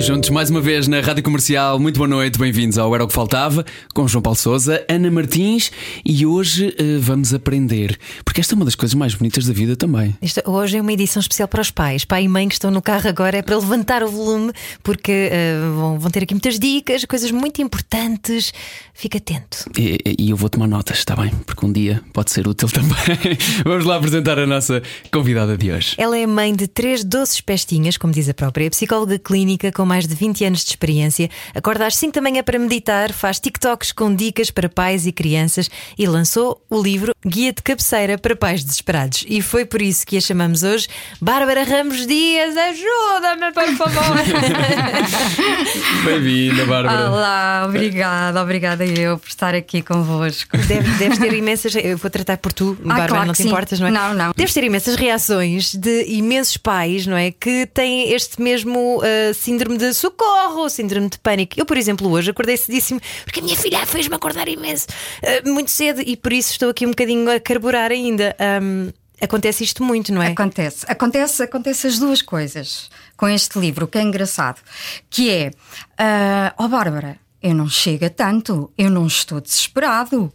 Juntos mais uma vez na Rádio Comercial, muito boa noite, bem-vindos ao Era o que Faltava, com João Paulo Souza, Ana Martins e hoje eh, vamos aprender, porque esta é uma das coisas mais bonitas da vida também. Isto hoje é uma edição especial para os pais. Pai e mãe que estão no carro agora é para levantar o volume, porque eh, vão, vão ter aqui muitas dicas, coisas muito importantes. Fica atento. E, e eu vou tomar notas, está bem? Porque um dia pode ser útil também. vamos lá apresentar a nossa convidada de hoje. Ela é mãe de três doces pestinhas, como diz a própria, psicóloga clínica com mais de 20 anos de experiência. Acorda às 5 da manhã para meditar, faz TikToks com dicas para pais e crianças e lançou o livro Guia de Cabeceira para Pais Desesperados. E foi por isso que a chamamos hoje Bárbara Ramos Dias. Ajuda-me, por favor. Bem-vinda, Bárbara. Olá, obrigada, obrigada eu por estar aqui convosco. Deve- deves ter imensas. Eu vou tratar por tu, Bárbara, claro não te sim. importas, não é? Não, não. Deves ter imensas reações de imensos pais, não é? Que têm este mesmo ah, síndrome de socorro, síndrome de pânico. Eu, por exemplo, hoje acordei cedíssimo porque a minha filha fez-me acordar imenso, ah, muito cedo, e por isso estou aqui um bocadinho a carburar ainda. Ahm, acontece isto muito, não é? Acontece, acontece, acontece as duas coisas com este livro, que é engraçado, que é, ah, ó Bárbara, eu não chego a tanto, eu não estou desesperado.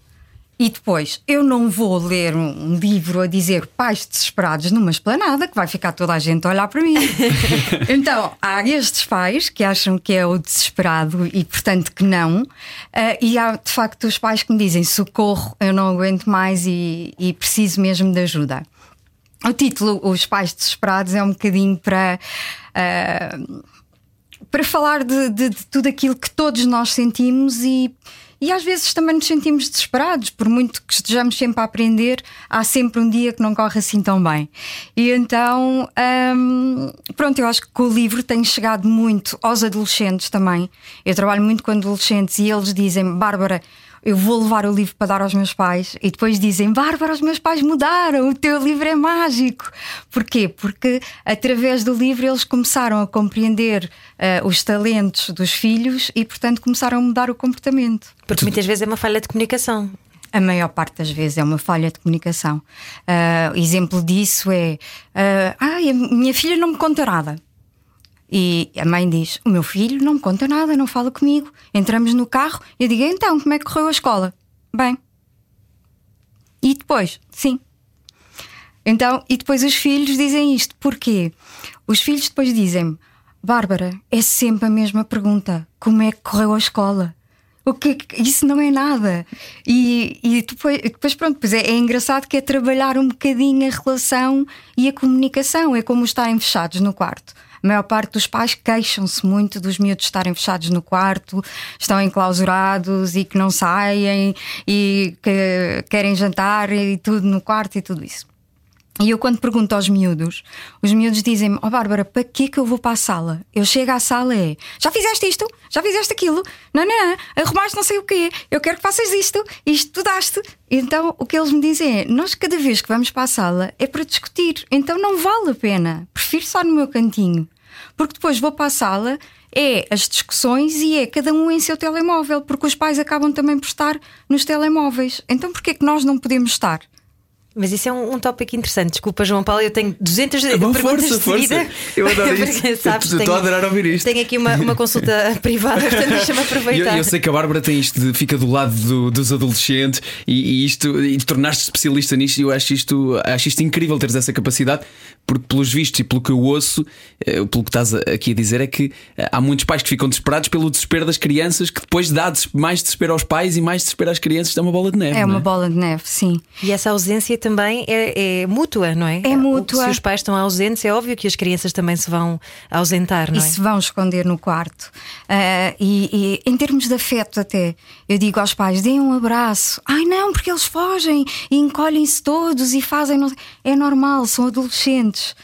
E depois, eu não vou ler um, livro a dizer pais desesperados numa esplanada, que vai ficar toda a gente a olhar para mim. então, há estes pais que acham que é o desesperado e, portanto, que não. Ah, e há, de facto, os pais que me dizem socorro, eu não aguento mais e, e preciso mesmo de ajuda. O título, Os Pais Desesperados, é um bocadinho para. ah, para falar de, de- de tudo aquilo que todos nós sentimos e, e às vezes também nos sentimos desesperados, por muito que estejamos sempre a aprender, há sempre um dia que não corre assim tão bem. E então, hum, pronto, eu acho que com o livro tem chegado muito aos adolescentes também. Eu trabalho muito com adolescentes e eles dizem, Bárbara. Eu vou levar o livro para dar aos meus pais e depois dizem: Bárbara, os meus pais mudaram, o teu livro é mágico. Porquê? Porque através do livro eles começaram a compreender eh, os talentos dos filhos e, portanto, começaram a mudar o comportamento. Porque muitas vezes é uma falha de comunicação. A maior parte das vezes é uma falha de comunicação. Ah, exemplo disso é: ah, "Ai, a minha filha não me conta nada. E a mãe diz: O meu filho não me conta nada, não fala comigo. Entramos no carro e eu digo: Então, como é que correu a escola? Bem. E depois? Sim. Então, e depois os filhos dizem isto. Porquê? Os filhos depois dizem: Bárbara, é sempre a mesma pergunta: Como é que correu a escola? O que, que- isso não é nada. E, e depois, depois, pronto, pois é, é engraçado que é trabalhar um bocadinho a relação e a comunicação. É como estarem fechados no quarto. A maior parte dos pais queixam-se muito dos miúdos estarem fechados no quarto, estão enclausurados e que não saem e que querem jantar e tudo no quarto e tudo isso. E eu, quando pergunto aos miúdos, os miúdos dizem-me: Ó Bárbara, para que que eu vou para a sala? Eu chego à sala é: Já fizeste isto? Já fizeste aquilo? Não, não, arrumaste não sei o quê. Eu quero que faças isto. Isto estudaste. Então, o que eles me dizem é: Nós, cada vez que vamos para a sala, é para discutir. Então, não vale a pena. Prefiro estar no meu cantinho. Porque depois vou para a sala, é as discussões e é cada um em seu telemóvel. Porque os pais acabam também por estar nos telemóveis. Então, porquê que nós não podemos estar? Mas isso é um, um tópico interessante. Desculpa, João Paulo, eu tenho 200 Bom, perguntas força, de seguida. força. Eu adoro Porque, isto. sabes, Eu estou a tenho- adorar ouvir isto. Tenho aqui uma, uma consulta privada, portanto deixa-me E Eu, aproveitar. eu sei que a Bárbara tem isto de fica do lado do- dos adolescentes e, e isto e tornaste especialista nisto e eu acho isto, acho isto incrível teres essa capacidade, porque pelos vistos e pelo que eu ouço, eh, pelo que estás aqui a dizer, é que eh, há muitos pais que ficam desesperados pelo desespero das crianças, que depois dá mais desespero aos pais e mais desespero às crianças, isto é uma bola de neve. É não uma bola de neve, sim. E essa ausência também é, é mútua, não é? É mútua. Se os pais estão ausentes, é óbvio que as crianças também se vão ausentar, não e é? se vão esconder no quarto. Ah, e, e em termos de afeto, até, eu digo aos pais: deem um abraço. Ai não, porque eles fogem e encolhem-se todos e fazem. É normal, são adolescentes.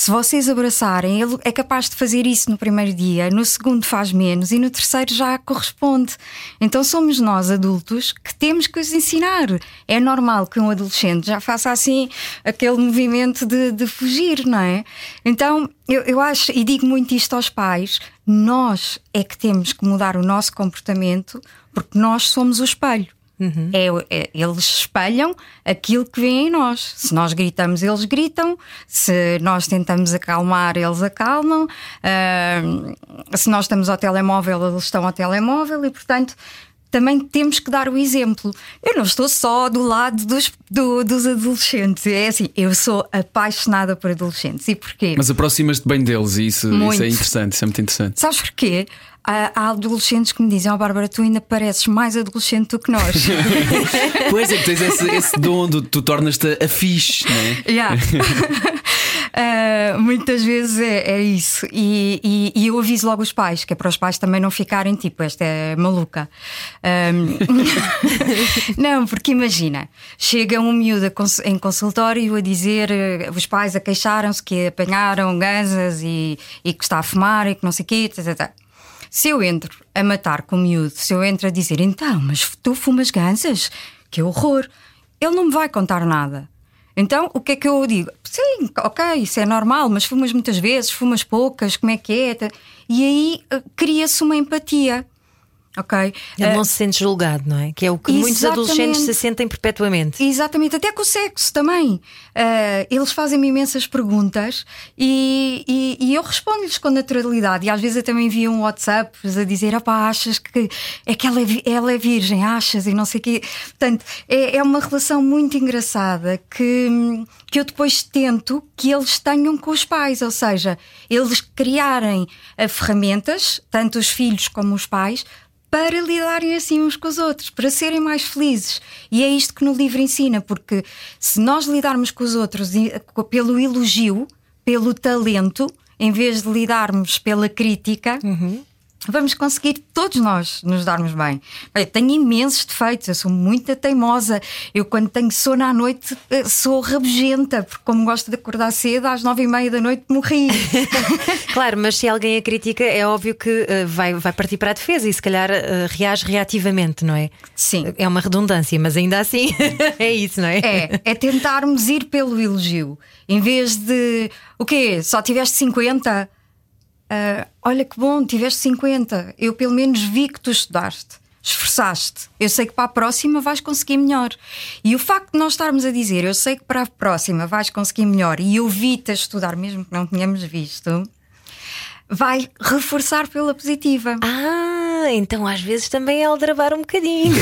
Se vocês abraçarem, ele é capaz de fazer isso no primeiro dia, no segundo faz menos e no terceiro já corresponde. Então somos nós, adultos, que temos que os ensinar. É normal que um adolescente já faça assim aquele movimento de, de fugir, não é? Então eu, eu acho, e digo muito isto aos pais, nós é que temos que mudar o nosso comportamento porque nós somos o espelho. Uhum. É, é, eles espelham aquilo que vem em nós. Se nós gritamos, eles gritam. Se nós tentamos acalmar, eles acalmam. Uh, se nós estamos ao telemóvel, eles estão ao telemóvel e, portanto, também temos que dar o exemplo. Eu não estou só do lado dos, do, dos adolescentes. É assim, eu sou apaixonada por adolescentes. E porquê? Mas aproximas-te bem deles e isso, isso, é interessante, isso é muito interessante. Sabes porquê? Há, há adolescentes que me dizem: Ó oh, Bárbara, tu ainda pareces mais adolescente do que nós. pois é, que tens esse, esse dom de tu tornas-te a fixe, não é? Yeah. Uh, muitas vezes é, é isso. E, e, e, eu aviso logo os pais, que é para os pais também não ficarem tipo, esta é maluca. Um... não, porque imagina, chega um miúdo em consultório a dizer, uh, os pais a queixaram-se que apanharam ganzas e, e que está a fumar e que não sei o quê. Tata, tata. Se eu entro a matar com o miúdo, se eu entro a dizer então, mas tu fumas gansas? Que horror! Ele não me vai contar nada. Então, o que é que eu digo? Sim, ok, isso é normal, mas fumas muitas vezes, fumas poucas, como é que é? E aí uh, cria-se uma empatia ok? Ele não uh, se sente julgado, não é? Que é o que muitos adolescentes se sentem perpetuamente. Exatamente, até com o sexo também. Uh, eles fazem-me imensas perguntas e, e, e eu respondo-lhes com naturalidade. E às vezes eu também envio um WhatsApp a dizer: opá, achas que é que ela é, ela é virgem, achas? E não sei o quê. Portanto, é, é uma relação muito engraçada que, que eu depois tento que eles tenham com os pais, ou seja, eles criarem uh, ferramentas, tanto os filhos como os pais, para lidarem assim uns com os outros, para serem mais felizes. E é isto que no livro ensina, porque se nós lidarmos com os outros pelo elogio, pelo talento, em vez de lidarmos pela crítica, uhum vamos conseguir todos nós nos darmos bem. Eu tenho imensos defeitos, eu sou muito teimosa. Eu, quando tenho sono à noite, eh, sou rabugenta, porque, como gosto de acordar cedo, às nove e meia da noite morri. claro, mas se alguém a critica, é óbvio que uh, vai, vai partir para a defesa e se calhar uh, reage reativamente, não é? Sim. É uma redundância, mas ainda assim é isso, não é? É, é tentarmos ir pelo elogio. Em vez de o quê? Só tiveste 50? Uh, olha que bom, tiveste 50. Eu pelo menos vi que tu estudaste, esforçaste. Eu sei que para a próxima vais conseguir melhor. E o facto de nós estarmos a dizer, eu sei que para a próxima vais conseguir melhor, e eu vi-te a estudar, mesmo que não tenhamos visto, vai reforçar pela positiva. Ah, então às vezes também é aldrabar um bocadinho.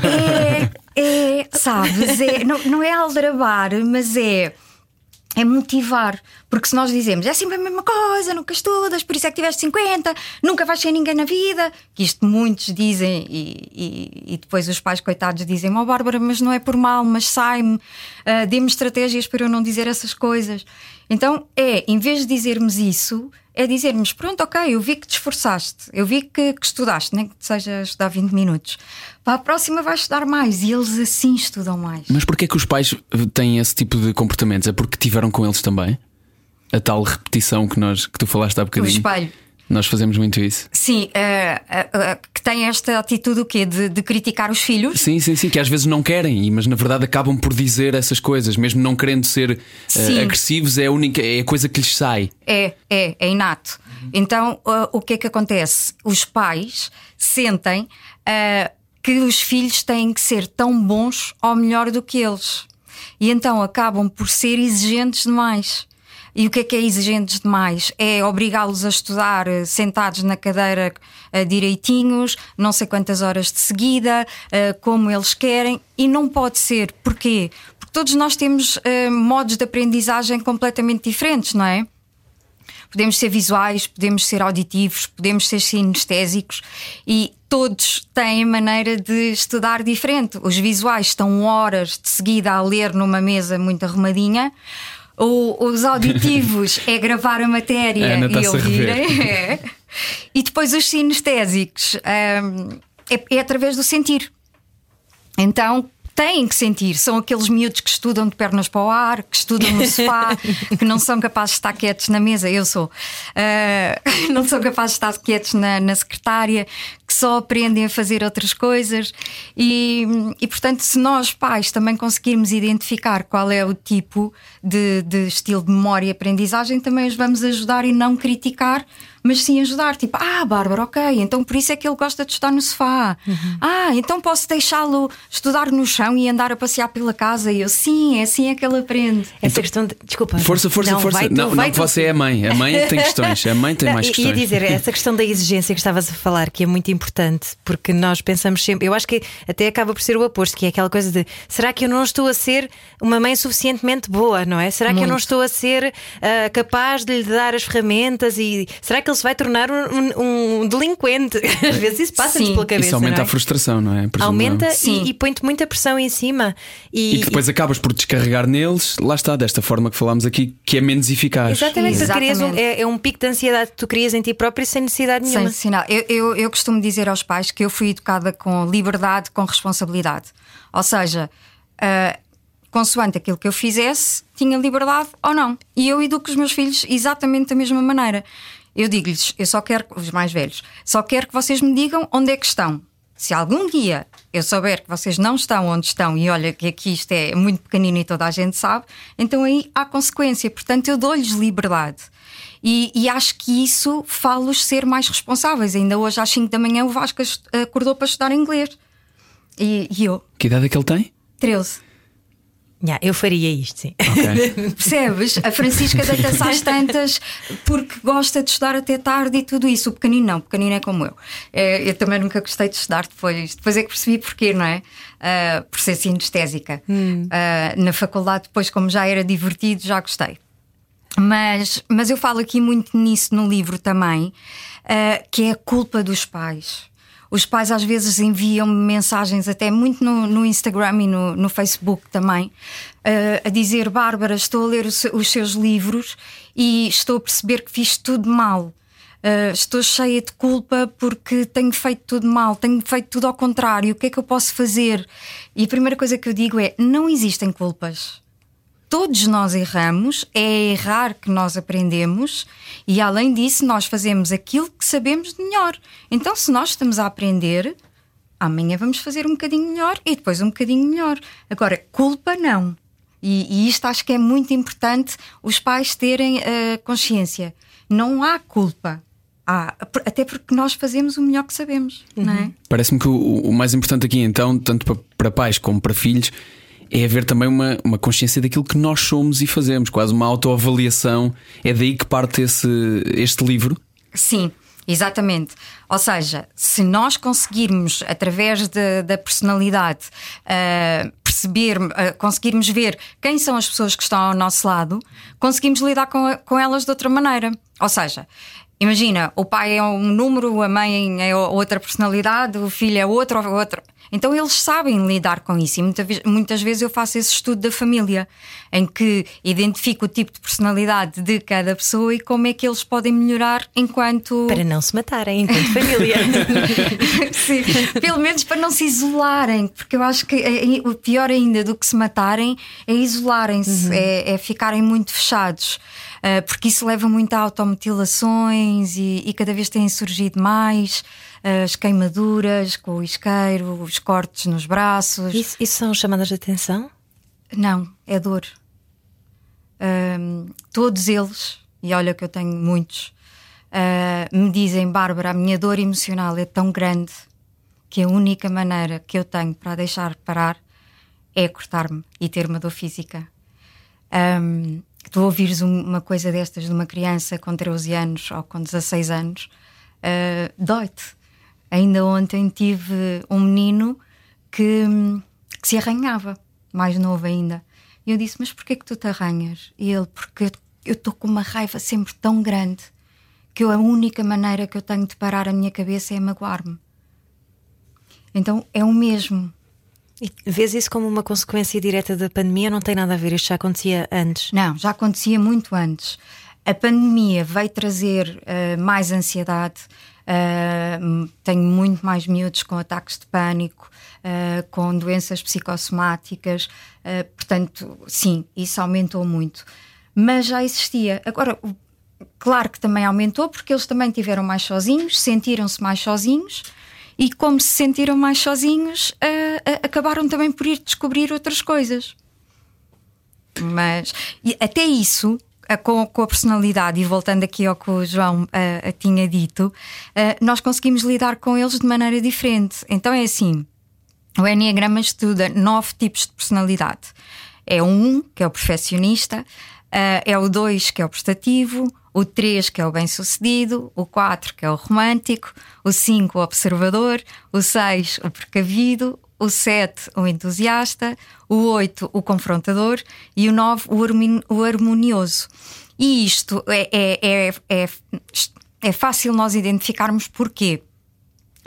é, é, sabes, é, não, não é aldrabar, mas é é motivar. Porque se nós dizemos é sempre a mesma coisa, nunca estudas, por isso é que tiveste 50, nunca vais ser ninguém na vida, que isto muitos dizem e, e, e depois os pais coitados dizem: Ó oh, Bárbara, mas não é por mal, mas sai-me, uh, dê-me estratégias para eu não dizer essas coisas. Então é, em vez de dizermos isso, é dizermos: pronto, ok, eu vi que te esforçaste, eu vi que, que estudaste, nem que seja estudar 20 minutos. Para a próxima vais estudar mais e eles assim estudam mais. Mas porquê é que os pais têm esse tipo de comportamentos? É porque tiveram com eles também? A tal repetição que, nós, que tu falaste há bocadinho. O espelho. Nós fazemos muito isso. Sim, uh, uh, uh, que tem esta atitude o quê? De, de, criticar os filhos? Sim, sim, sim, que às vezes não querem, mas na verdade acabam por dizer essas coisas, mesmo não querendo ser agressivos, é a única, é a coisa que lhes sai. É, é, é inato. Então o que é que acontece? Os pais sentem que os filhos têm que ser tão bons ou melhor do que eles. E então acabam por ser exigentes demais. E o que é que é exigentes demais? É obrigá-los a estudar eh, sentados na cadeira uh, direitinhos, não sei quantas horas de seguida, uh, como eles querem, e não pode ser. Porquê? Porque todos nós temos modos de aprendizagem completamente diferentes, não é? Podemos ser visuais, podemos ser auditivos, podemos ser sinestésicos e todos têm maneira de estudar diferente. Os visuais estão horas de seguida a ler numa mesa muito arrumadinha o, os auditivos é gravar a matéria e ouvirem. É. E depois os sinestésicos um, é, é através do sentir. Então, têm que sentir. São aqueles miúdos que estudam de pernas para o ar, que estudam no sofá, que não são capazes de estar quietos na mesa. Eu sou. Uh, não são capazes de estar quietos na, na secretária, só aprendem a fazer outras coisas. E, e, portanto, se nós, pais, também conseguirmos identificar qual é o tipo de, de estilo de memória e aprendizagem, também os vamos ajudar e não criticar mas sim ajudar. Tipo, ah, Bárbara, ok, então por isso é que ele gosta de estar no sofá. Uhum. Ah, então posso deixá-lo estudar no chão e andar a passear pela casa. E eu, sim, é assim é que ele aprende. Essa então, questão de. Desculpa. Força, força, não, força. Tu, não, não, tu. você é a mãe. A mãe é que tem questões. A mãe tem não, mais questões. Ia dizer, essa questão da exigência que estavas a falar, que é muito importante, porque nós pensamos sempre. Eu acho que até acaba por ser o oposto, que é aquela coisa de será que eu não estou a ser uma mãe suficientemente boa, não é? Será muito. que eu não estou a ser uh, capaz de lhe dar as ferramentas e será que ele se vai tornar um, um, um delinquente. Às vezes isso passa-nos pela cabeça. Isso aumenta é? a frustração, não é? Aumenta e, e põe-te muita pressão em cima. E, e depois e... acabas por descarregar neles, lá está, desta forma que falámos aqui, que é menos eficaz. Exatamente, Exatamente. Um, é, é, um pico de ansiedade que tu crias em ti próprio sem necessidade nenhuma. Sem sinal. Eu, eu, eu costumo dizer aos pais que eu fui educada com liberdade, com responsabilidade. Ou seja, uh, consoante aquilo que eu fizesse, tinha liberdade ou não. E eu educo os meus filhos exatamente da mesma maneira. Eu digo-lhes, eu só quero, os mais velhos, só quero que vocês me digam onde é que estão. Se algum dia eu souber que vocês não estão onde estão, e olha que aqui isto é muito pequenino e toda a gente sabe, então aí há consequência. Portanto, eu dou-lhes liberdade. E, e, acho que isso falo-os ser mais responsáveis. Ainda hoje, às 5 da manhã, o Vasco acordou para estudar inglês. E, e eu. Que idade é que ele tem? 13. Yeah, eu faria isto, sim. Okay. Percebes? A Francisca deita-se às tantas porque gosta de estudar até tarde e tudo isso. O pequenino não, o pequenino é como eu. É, eu também nunca gostei de estudar depois. Depois é que percebi porquê, não é? Uh, por ser sinestésica. Hum. Uh, na faculdade, depois, como já era divertido, já gostei. Mas, mas eu falo aqui muito nisso no livro também, uh, que é a culpa dos pais. Os pais às vezes enviam mensagens, até muito no, no Instagram e no, no Facebook também, uh, a dizer: Bárbara, estou a ler os, os, seus livros e estou a perceber que fiz tudo mal. Uh, estou cheia de culpa porque tenho feito tudo mal, tenho feito tudo ao contrário. O que é que eu posso fazer? E a primeira coisa que eu digo é: não existem culpas todos nós erramos, é errar que nós aprendemos e, além disso, nós fazemos aquilo que sabemos de melhor. Então, se nós estamos a aprender, amanhã vamos fazer um bocadinho melhor e depois um bocadinho melhor. Agora, culpa não. E, e isto acho que é muito importante os pais terem uh, consciência. Não há culpa. Há, até porque nós fazemos o melhor que sabemos, uhum. não é? Parece-me que o, o mais importante aqui, então, tanto para, para pais como para filhos, é haver também uma, uma consciência daquilo que nós somos e fazemos, quase uma autoavaliação. É daí que parte esse, este livro? Sim. Exatamente. Ou seja, se nós conseguirmos, através de, da personalidade, uh, perceber, uh, conseguirmos ver quem são as pessoas que estão ao nosso lado, conseguimos lidar com, com elas de outra maneira. Ou seja, imagina, o pai é um número, a mãe é outra personalidade, o filho é outro, outro. Então eles sabem lidar com isso e muita, muitas vezes eu faço esse estudo da família, em que identifico o tipo de personalidade de cada pessoa e como é que eles podem melhorar enquanto. Para não se matarem enquanto família. Sim, pelo menos para não se isolarem, porque eu acho que é, o pior ainda do que se matarem é isolarem-se, uhum. é, é ficarem muito fechados. Uh, porque isso leva muito a automutilações e, e cada vez têm surgido mais as queimaduras com o isqueiro, os cortes nos braços. Isso, isso são chamadas de atenção? Não, é dor. Um, todos eles, e olha que eu tenho muitos, uh, me dizem: Bárbara, a minha dor emocional é tão grande que a única maneira que eu tenho para deixar parar é cortar-me e ter uma dor física. Um, tu ouvires uma coisa destas de uma criança com 13 anos ou com 16 anos, uh, dói-te. Ainda ontem tive um menino que, que se arranhava, mais novo ainda. E eu disse: Mas porquê que tu te arranhas? E ele: Porque eu estou com uma raiva sempre tão grande que eu, a única maneira que eu tenho de parar a minha cabeça é magoar-me. Então é o mesmo. E vês isso como uma consequência direta da pandemia? Não tem nada a ver, isto já acontecia antes? Não, já acontecia muito antes. A pandemia veio trazer uh, mais ansiedade, Uh, tenho muito mais miúdos com ataques de pânico, uh, com doenças psicossomáticas. Portanto, sim, isso aumentou muito. Mas já existia. Agora, claro que também aumentou porque eles também tiveram mais sozinhos, sentiram-se mais sozinhos e, como se sentiram mais sozinhos, uh, acabaram também por ir descobrir outras coisas. Mas até isso com, com, a personalidade, e voltando aqui ao que o João uh, tinha dito, uh, nós conseguimos lidar com eles de maneira diferente. Então é assim: o Enneagrama estuda nove tipos de personalidade. É o 1, que é o perfeccionista, uh, é o 2, que é o prestativo, o 3, que é o bem-sucedido, o 4, que é o romântico, o 5, o observador, o 6, o precavido, o 7, o entusiasta, o 8, o confrontador e o 9, o harmonioso. E isto é, é, é, é, é fácil nós identificarmos porquê?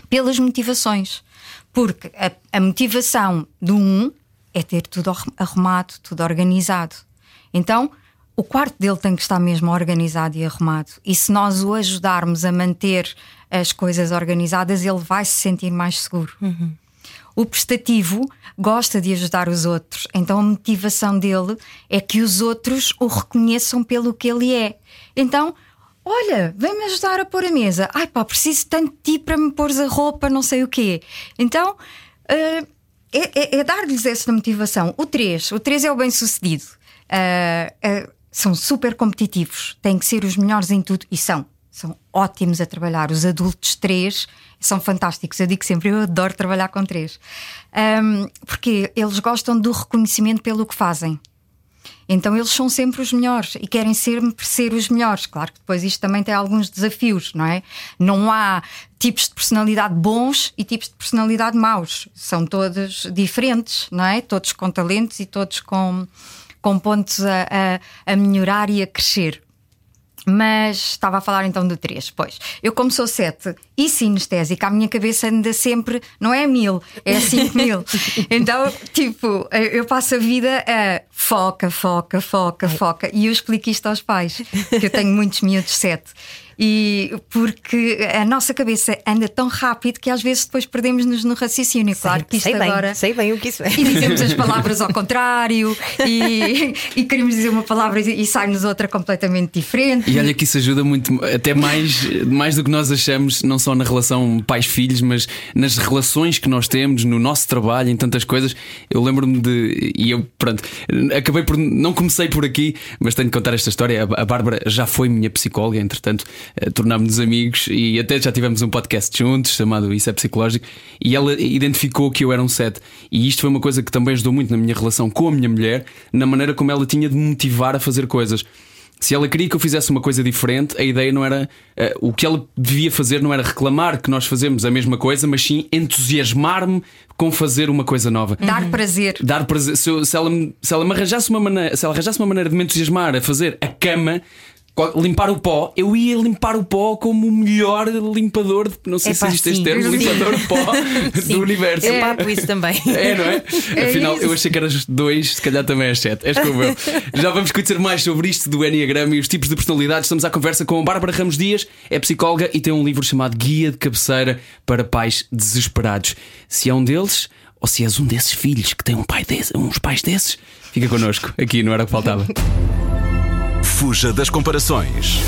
Pelas motivações. Porque a, a motivação do 1 é ter tudo arrumado, tudo organizado. Então, o quarto dele tem que estar mesmo organizado e arrumado. E se nós o ajudarmos a manter as coisas organizadas, ele vai se sentir mais seguro. Uhum. O prestativo gosta de ajudar os outros, então a motivação dele é que os outros o reconheçam pelo que ele é. Então, olha, vem-me ajudar a pôr a mesa. Ai pá, preciso tanto de ti para me pôr a roupa, não sei o quê. Então, uh, é, é, é dar-lhes essa motivação. O 3, o 3 é o bem-sucedido. Uh, são super competitivos, têm que ser os melhores em tudo e são. São ótimos a trabalhar. Os adultos 3 são fantásticos. Eu digo sempre, eu adoro trabalhar com três. Um, porque eles gostam do reconhecimento pelo que fazem. Então eles são sempre os melhores e querem sempre ser os melhores. Claro que depois isto também tem alguns desafios, não é? Não há tipos de personalidade bons e tipos de personalidade maus. São todos diferentes, não é? Todos com talentos e todos com, com pontos a, a, a melhorar e a crescer. Mas estava a falar então do 3. Pois, eu, como sou 7 e sinestésica, a minha cabeça anda sempre, não é mil, é 5 mil. então, tipo, eu passo a vida a foca, foca, foca, foca. E eu explico isto aos pais, que eu tenho muitos miúdos 7. E porque a nossa cabeça anda tão rápido que às vezes depois perdemos-nos no raciocínio. Sei, claro que isto sei agora. Bem, sei bem o que isso é. E dizemos as palavras ao contrário e, e queremos dizer uma palavra e sai-nos outra completamente diferente. E olha que isso ajuda muito, até mais, mais do que nós achamos, não só na relação pais-filhos, mas nas relações que nós temos, no nosso trabalho, em tantas coisas. Eu lembro-me de. E eu, pronto, acabei por. Não comecei por aqui, mas tenho que contar esta história. A Bárbara já foi minha psicóloga, entretanto tornámos-nos amigos e até já tivemos um podcast juntos chamado Isso é Psicológico e ela identificou que eu era um set. E isto foi uma coisa que também ajudou muito na minha relação com a minha mulher, na maneira como ela tinha de me motivar a fazer coisas. Se ela queria que eu fizesse uma coisa diferente, a ideia não era. Uh, o que ela devia fazer não era reclamar que nós fazemos a mesma coisa, mas sim entusiasmar-me com fazer uma coisa nova. Dar prazer. Dar prazer. Se, se, ela, se ela me arranjasse uma maneira, se ela arranjasse uma maneira de me entusiasmar a fazer a cama, limpar o pó, eu ia limpar o pó como o melhor limpador, de, não sei se existe este termo, limpador de pó do universo. Eu papo isso também. É, não é? é Afinal, isso. eu achei que eras dois, se calhar também és sete. És como eu. Já vamos conhecer mais sobre isto do Enneagrama e os tipos de personalidades. Estamos à conversa com a Bárbara Ramos Dias, é psicóloga e tem um livro chamado Guia de Cabeceira para Pais Desesperados. Se é um deles, ou se és um desses filhos que tem um pai desse, uns pais desses, fica connosco aqui, não era o que faltava. Fuja das comparações.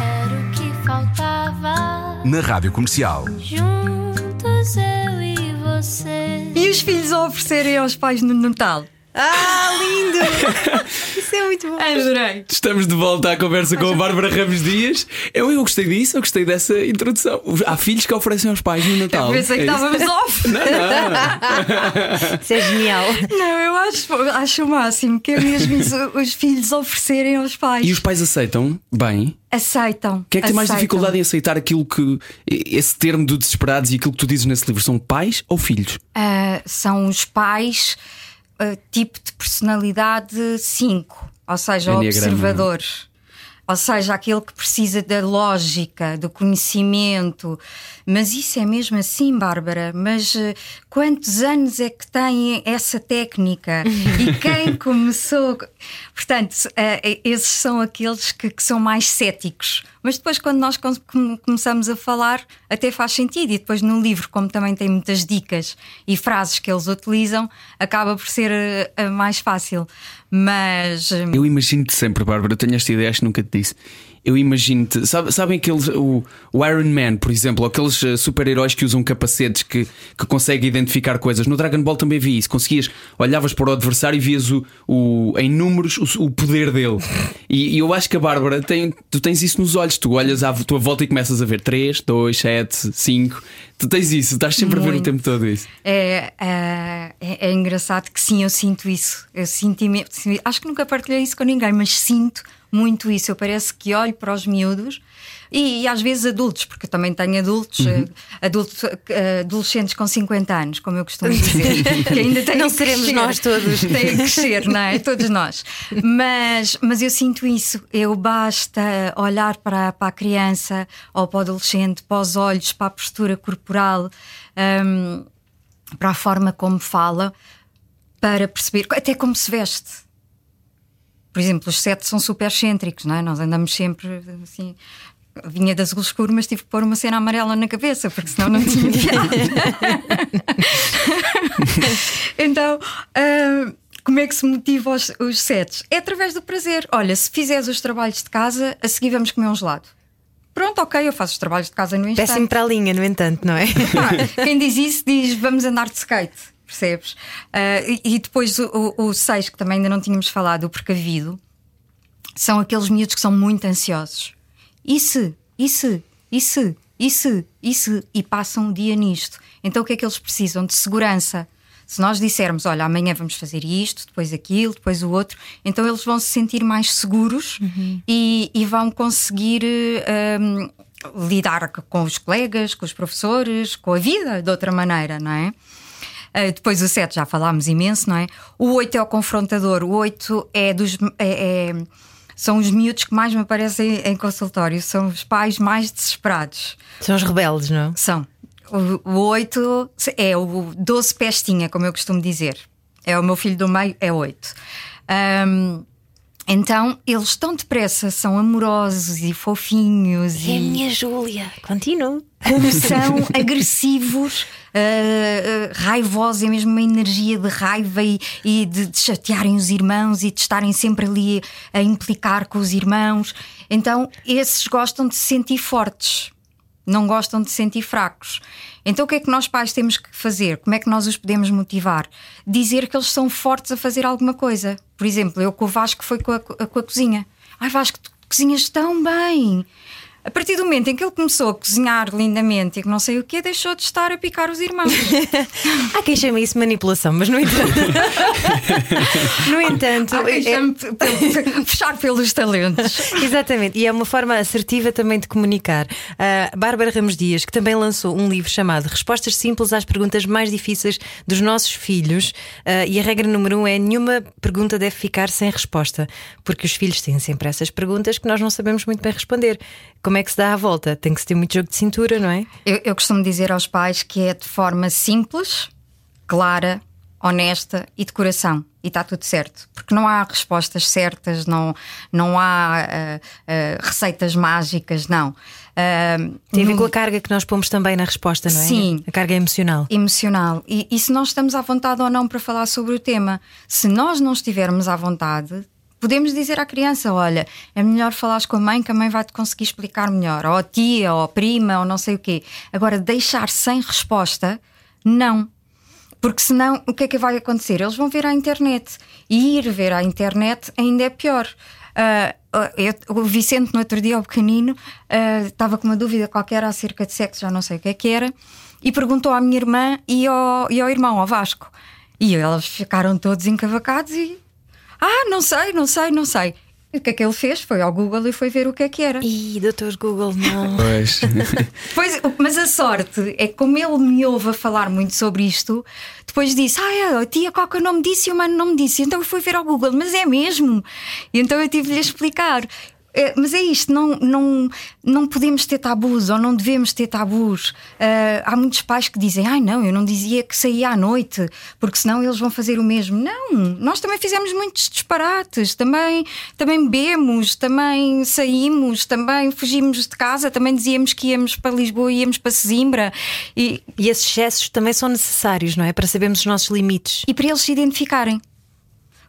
Era o que faltava. Na Rádio Comercial. Juntos eu e você. E os filhos a oferecerem aos pais no Natal? Ah, lindo! Isso é muito bom. Adorei. Estamos de volta à conversa com a Bárbara Ramos Dias. Eu, eu gostei disso, eu gostei dessa introdução. Há filhos que oferecem aos pais no Natal. Eu pensei que é estávamos off. Não, não. Isso é genial. Não, eu acho, acho o máximo que é mesmo isso, os filhos oferecerem aos pais. E os pais aceitam bem? Aceitam. Quem é que tem mais aceitam. dificuldade em aceitar aquilo que. esse termo do desesperados e aquilo que tu dizes nesse livro? São pais ou filhos? Uh, são os pais uh, tipo de personalidade 5, ou seja, o observador. Ou seja, aquele que precisa da lógica, do conhecimento. Mas isso é mesmo assim, Bárbara? Mas uh, quantos anos é que tem essa técnica? e quem começou? Portanto, uh, esses são aqueles que, que, são mais céticos, Mas depois, quando nós começamos a falar, até faz sentido. E depois, no livro, como também tem muitas dicas e frases que eles utilizam, acaba por ser uh, mais fácil. Mas. Eu imagino-te sempre, Bárbara, eu tenho esta ideia, acho que nunca te disse eu imagino-te. Sabe, sabem aqueles. O, o, Iron Man, por exemplo, aqueles eh, super-heróis que usam capacetes que, que conseguem identificar coisas. No Dragon Ball também vi isso. Conseguias, olhavas para o adversário e vias o, o, em números o, o poder dele. E, e, eu acho que a Bárbara tem. Tu tens isso nos olhos. Tu olhas à tua volta e começas a ver 3, 2, 7, 5. Tu tens isso, estás sempre Muito. a ver o tempo todo isso. É, é, é, é engraçado que sim, eu sinto isso. Eu sinto, acho que nunca partilhei isso com ninguém, mas sinto muito isso. Eu parece que olho para os miúdos e, e às vezes adultos, porque também tenho adultos, uhum. Eh, adultos uh, adolescentes com 50 anos, como eu costumo dizer, que ainda têm Não seremos crescer, nós todos. Têm que crescer, não é? Todos nós. Mas, mas eu sinto isso. Eu basta olhar para, para a criança ou para o adolescente, para os olhos, para a postura corporal, um, para a forma como fala, para perceber, até como se veste por exemplo, os sete são super excêntricos, não é? Nós andamos sempre assim. Vinha das azul escuro, mas tive que pôr uma cena amarela na cabeça, porque senão não tinha então, uh, como é que se motiva os, os setes? É através do prazer. Olha, se fizeres os trabalhos de casa, a seguir vamos comer um gelado. Pronto, ok, eu faço os trabalhos de casa no instante. Péssimo para a linha, no entanto, não é? Ah, quem diz isso diz vamos andar de skate percebes? Uh, e, e, depois o, o, o seis, que também ainda não tínhamos falado, o precavido, são aqueles miúdos que são muito ansiosos. E se, e se, e se, e se, e se, e passam o dia nisto. Então o que é que eles precisam? De segurança. Se nós dissermos, olha, amanhã vamos fazer isto, depois aquilo, depois o outro, então eles vão se sentir mais seguros uhum. e, e, vão conseguir um, lidar com os colegas, com os professores, com a vida de outra maneira, não é? Uh, depois o 7 já falámos imenso, não é? O 8 é o confrontador, o 8 é dos. É, é, são os miúdos que mais me aparecem em consultório, são os pais mais desesperados. São os rebeldes, não? São. O, o 8 é o doce pestinha, como eu costumo dizer. É o meu filho do meio, é 8. Um, então, eles estão depressa, são amorosos e fofinhos. É e... a minha Júlia, continuo. Como são agressivos uh, raivosa, é mesmo uma energia de raiva e, e de, de, chatearem os irmãos e de estarem sempre ali a implicar com os irmãos. Então, esses gostam de se sentir fortes, não gostam de se sentir fracos. Então, o que é que nós pais temos que fazer? Como é que nós os podemos motivar? Dizer que eles são fortes a fazer alguma coisa. Por exemplo, eu com o Vasco foi com a, com a cozinha. Ai, Vasco, tu cozinhas tão bem. A partir do momento em que ele começou a cozinhar lindamente e que não sei o que, deixou de estar a picar os irmãos. Há quem chame isso manipulação, mas no entanto. no entanto. Há quem é... fechar pelos talentos. Exatamente, e é uma forma assertiva também de comunicar. A Bárbara Ramos Dias, que também lançou um livro chamado Respostas Simples às Perguntas Mais Difíceis dos Nossos Filhos, ah, e a regra número um é: nenhuma pergunta deve ficar sem resposta, porque os filhos têm sempre essas perguntas que nós não sabemos muito bem responder. Como é que se dá a volta? Tem que se ter muito jogo de cintura, não é? Eu, eu costumo dizer aos pais que é de forma simples, clara, honesta e de coração. E está tudo certo. Porque não há respostas certas, não, não há uh, uh, receitas mágicas, não. Uh, Tem a ver com a carga que nós pomos também na resposta, não é? Sim. A carga emocional. Emocional. E, e se nós estamos à vontade ou não para falar sobre o tema. Se nós não estivermos à vontade, podemos dizer à criança: olha, é melhor falares com a mãe que a mãe vai te conseguir explicar melhor, ou a tia, ou a prima, ou não sei o quê. Agora, deixar sem resposta, não. Porque senão, o que é que vai acontecer? Eles vão ver à internet. E ir ver à internet ainda é pior. Uh, eu, o Vicente, no outro dia, o pequenino, uh, estava com uma dúvida qualquer acerca de sexo, já não sei o que é que era, e perguntou à minha irmã e ao, e ao irmão, ao Vasco. E eles ficaram todos encavacados e ah, não sei, não sei, não sei. E o que é que ele fez? Foi ao Google e foi ver o que é que era. Ih, doutor Google, não. Pois. pois. Mas a sorte é que, como ele me ouve a falar muito sobre isto, depois disse: Ah, a tia Coca não me disse e o mano não me disse. Então eu fui ver ao Google, mas é mesmo. E então eu tive-lhe a explicar. É, mas é isto, não, não, não podemos ter tabus ou não devemos ter tabus. Uh, há muitos pais que dizem: ai não, eu não dizia que saía à noite, porque senão eles vão fazer o mesmo. Não, nós também fizemos muitos disparates, também, também bebemos, também saímos, também fugimos de casa, também dizíamos que íamos para Lisboa e íamos para Sesimbra. E, e esses excessos também são necessários, não é? Para sabermos os nossos limites. E para eles se identificarem.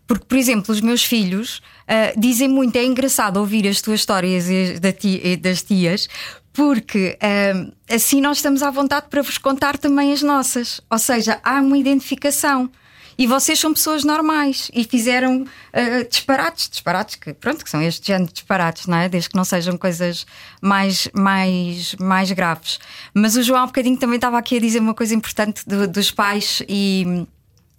Porque, por exemplo, os meus filhos uh, dizem muito, é engraçado ouvir as tuas histórias e das tias, porque uh, assim nós estamos à vontade para vos contar também as nossas. Ou seja, há uma identificação. E vocês são pessoas normais e fizeram uh, disparates, disparates que, pronto, que são este género de disparates, não é? Desde que não sejam coisas mais, mais, mais graves. Mas o João há um bocadinho também estava aqui a dizer uma coisa importante do, dos pais e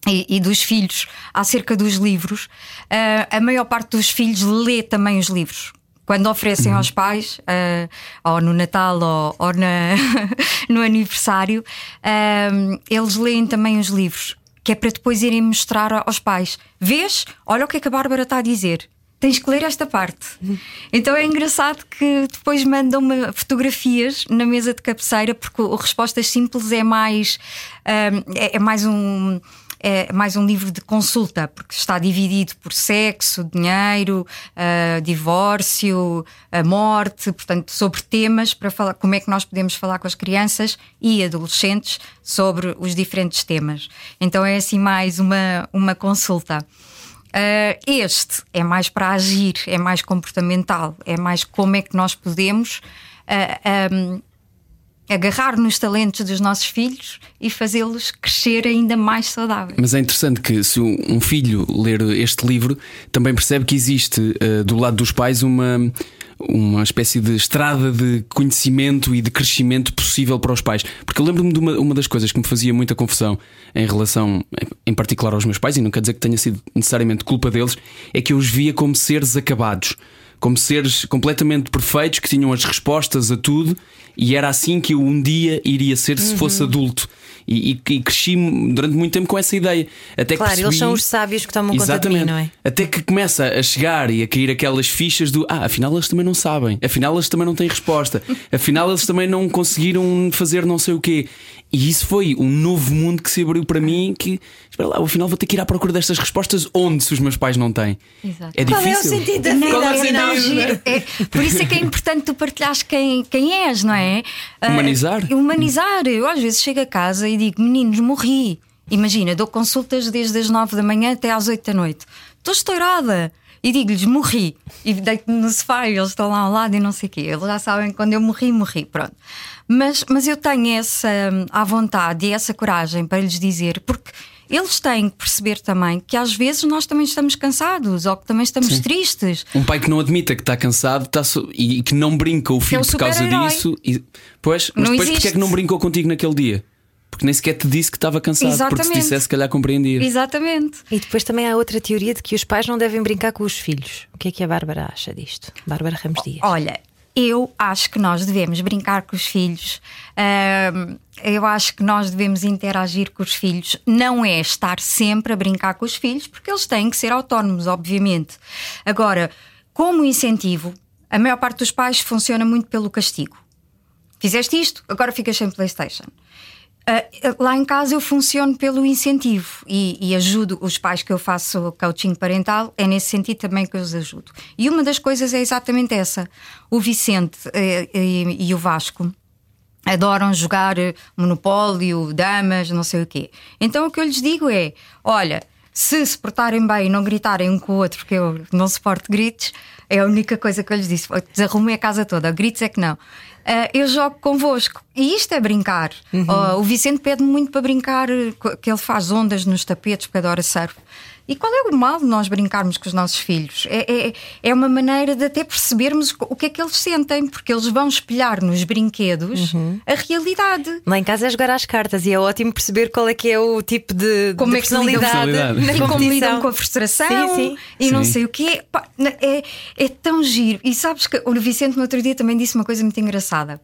e, e, dos filhos acerca dos livros, uh, a maior parte dos filhos lê também os livros. Quando oferecem uhum. aos pais, uh, ou no Natal ou, ou na, no aniversário, uh, eles leem também os livros, que é para depois irem mostrar aos pais: Vês? Olha o que é que a Bárbara está a dizer tens que ler esta parte. Então é engraçado que depois mandam-me fotografias na mesa de cabeceira, porque o Respostas Simples é mais, é, é mais um é mais um livro de consulta, porque está dividido por sexo, dinheiro, uh, divórcio, morte, portanto, sobre temas para falar como é que nós podemos falar com as crianças e adolescentes sobre os diferentes temas. Então é assim mais uma, uma consulta. Uh, este é mais para agir, é mais comportamental, é mais como é que nós podemos. Uh, um, agarrar nos talentos dos nossos filhos e fazê-los crescer ainda mais saudáveis. Mas é interessante que se um filho ler este livro também percebe que existe uh, do lado dos pais uma uma espécie de estrada de conhecimento e de crescimento possível para os pais. Porque eu lembro-me de uma, uma das coisas que me fazia muita confusão em relação, em particular aos meus pais, e não quer dizer que tenha sido necessariamente culpa deles, é que eu os via como seres acabados como seres completamente perfeitos que tinham as respostas a tudo e era assim que eu um dia iria ser se fosse uhum. adulto. E, e, e, cresci durante muito tempo com essa ideia. Até claro, percebi... eles são os sábios que tomam Exatamente. conta de mim, não é? Até que começa a chegar e a cair aquelas fichas do ah, afinal eles também não sabem, afinal eles também não têm resposta, afinal eles também não conseguiram fazer não sei o quê. E isso foi um novo mundo que se abriu para mim que, espera lá, afinal vou ter que ir à procura destas respostas onde se os meus pais não têm. Exato. É difícil. Qual é o sentido da vida? Qual é o sentido? É, por isso é que é importante tu partilhares quem, quem és, não é? Humanizar. Uh, humanizar. Eu às vezes chego a casa e digo, meninos, morri. Imagina, dou consultas desde as nove da manhã até às oito da noite. Estou estourada e digo-lhes morri e deito-me no sofá e eles estão lá ao lado e não sei o quê. Eles já sabem quando eu morri, morri, pronto. Mas, mas eu tenho essa à vontade e essa coragem para lhes dizer, porque eles têm que perceber também que às vezes nós também estamos cansados ou que também estamos Sim. tristes. Um pai que não admita que está cansado está so... e que não brinca o filho é o por causa disso. E... Pois, mas não depois existe. porque é que não brincou contigo naquele dia? Porque nem sequer te disse que estava cansado, Exatamente. porque se dissesse, se calhar compreendia. Exatamente. E depois também há outra teoria de que os pais não devem brincar com os filhos. O que é que a Bárbara acha disto? Bárbara Ramos Dias. Olha, eu acho que nós devemos brincar com os filhos. eu acho que nós devemos interagir com os filhos. Não é estar sempre a brincar com os filhos, porque eles têm que ser autónomos, obviamente. Agora, como incentivo, a maior parte dos pais funciona muito pelo castigo. Fizeste isto, agora ficas sem PlayStation. Uh, lá em casa eu funciono pelo incentivo e, e, ajudo os pais que eu faço coaching parental, é nesse sentido também que eu os ajudo. E uma das coisas é exatamente essa. O Vicente uh, e, e, o Vasco adoram jogar Monopólio, Damas, não sei o quê. Então o que eu lhes digo é: olha, se se portarem bem e não gritarem um com o outro, porque eu não suporto gritos, é a única coisa que eu lhes disse. Desarrumei a casa toda, gritos é que não uh, eu jogo convosco. E isto é brincar. Uhum. Uh, o Vicente pede-me muito para brincar, que ele faz ondas nos tapetes, porque adora surf. E qual é o mal de nós brincarmos com os nossos filhos? É, é, é, uma maneira de até percebermos o que é que eles sentem, porque eles vão espelhar nos brinquedos uhum. a realidade. Lá em casa é jogar às cartas e é ótimo perceber qual é que é o tipo de, como de é que personalidade, personalidade. e como lidam com a frustração sim, sim. e sim. não sei o quê. É, é tão giro. E sabes que o Vicente no outro dia também disse uma coisa muito engraçada.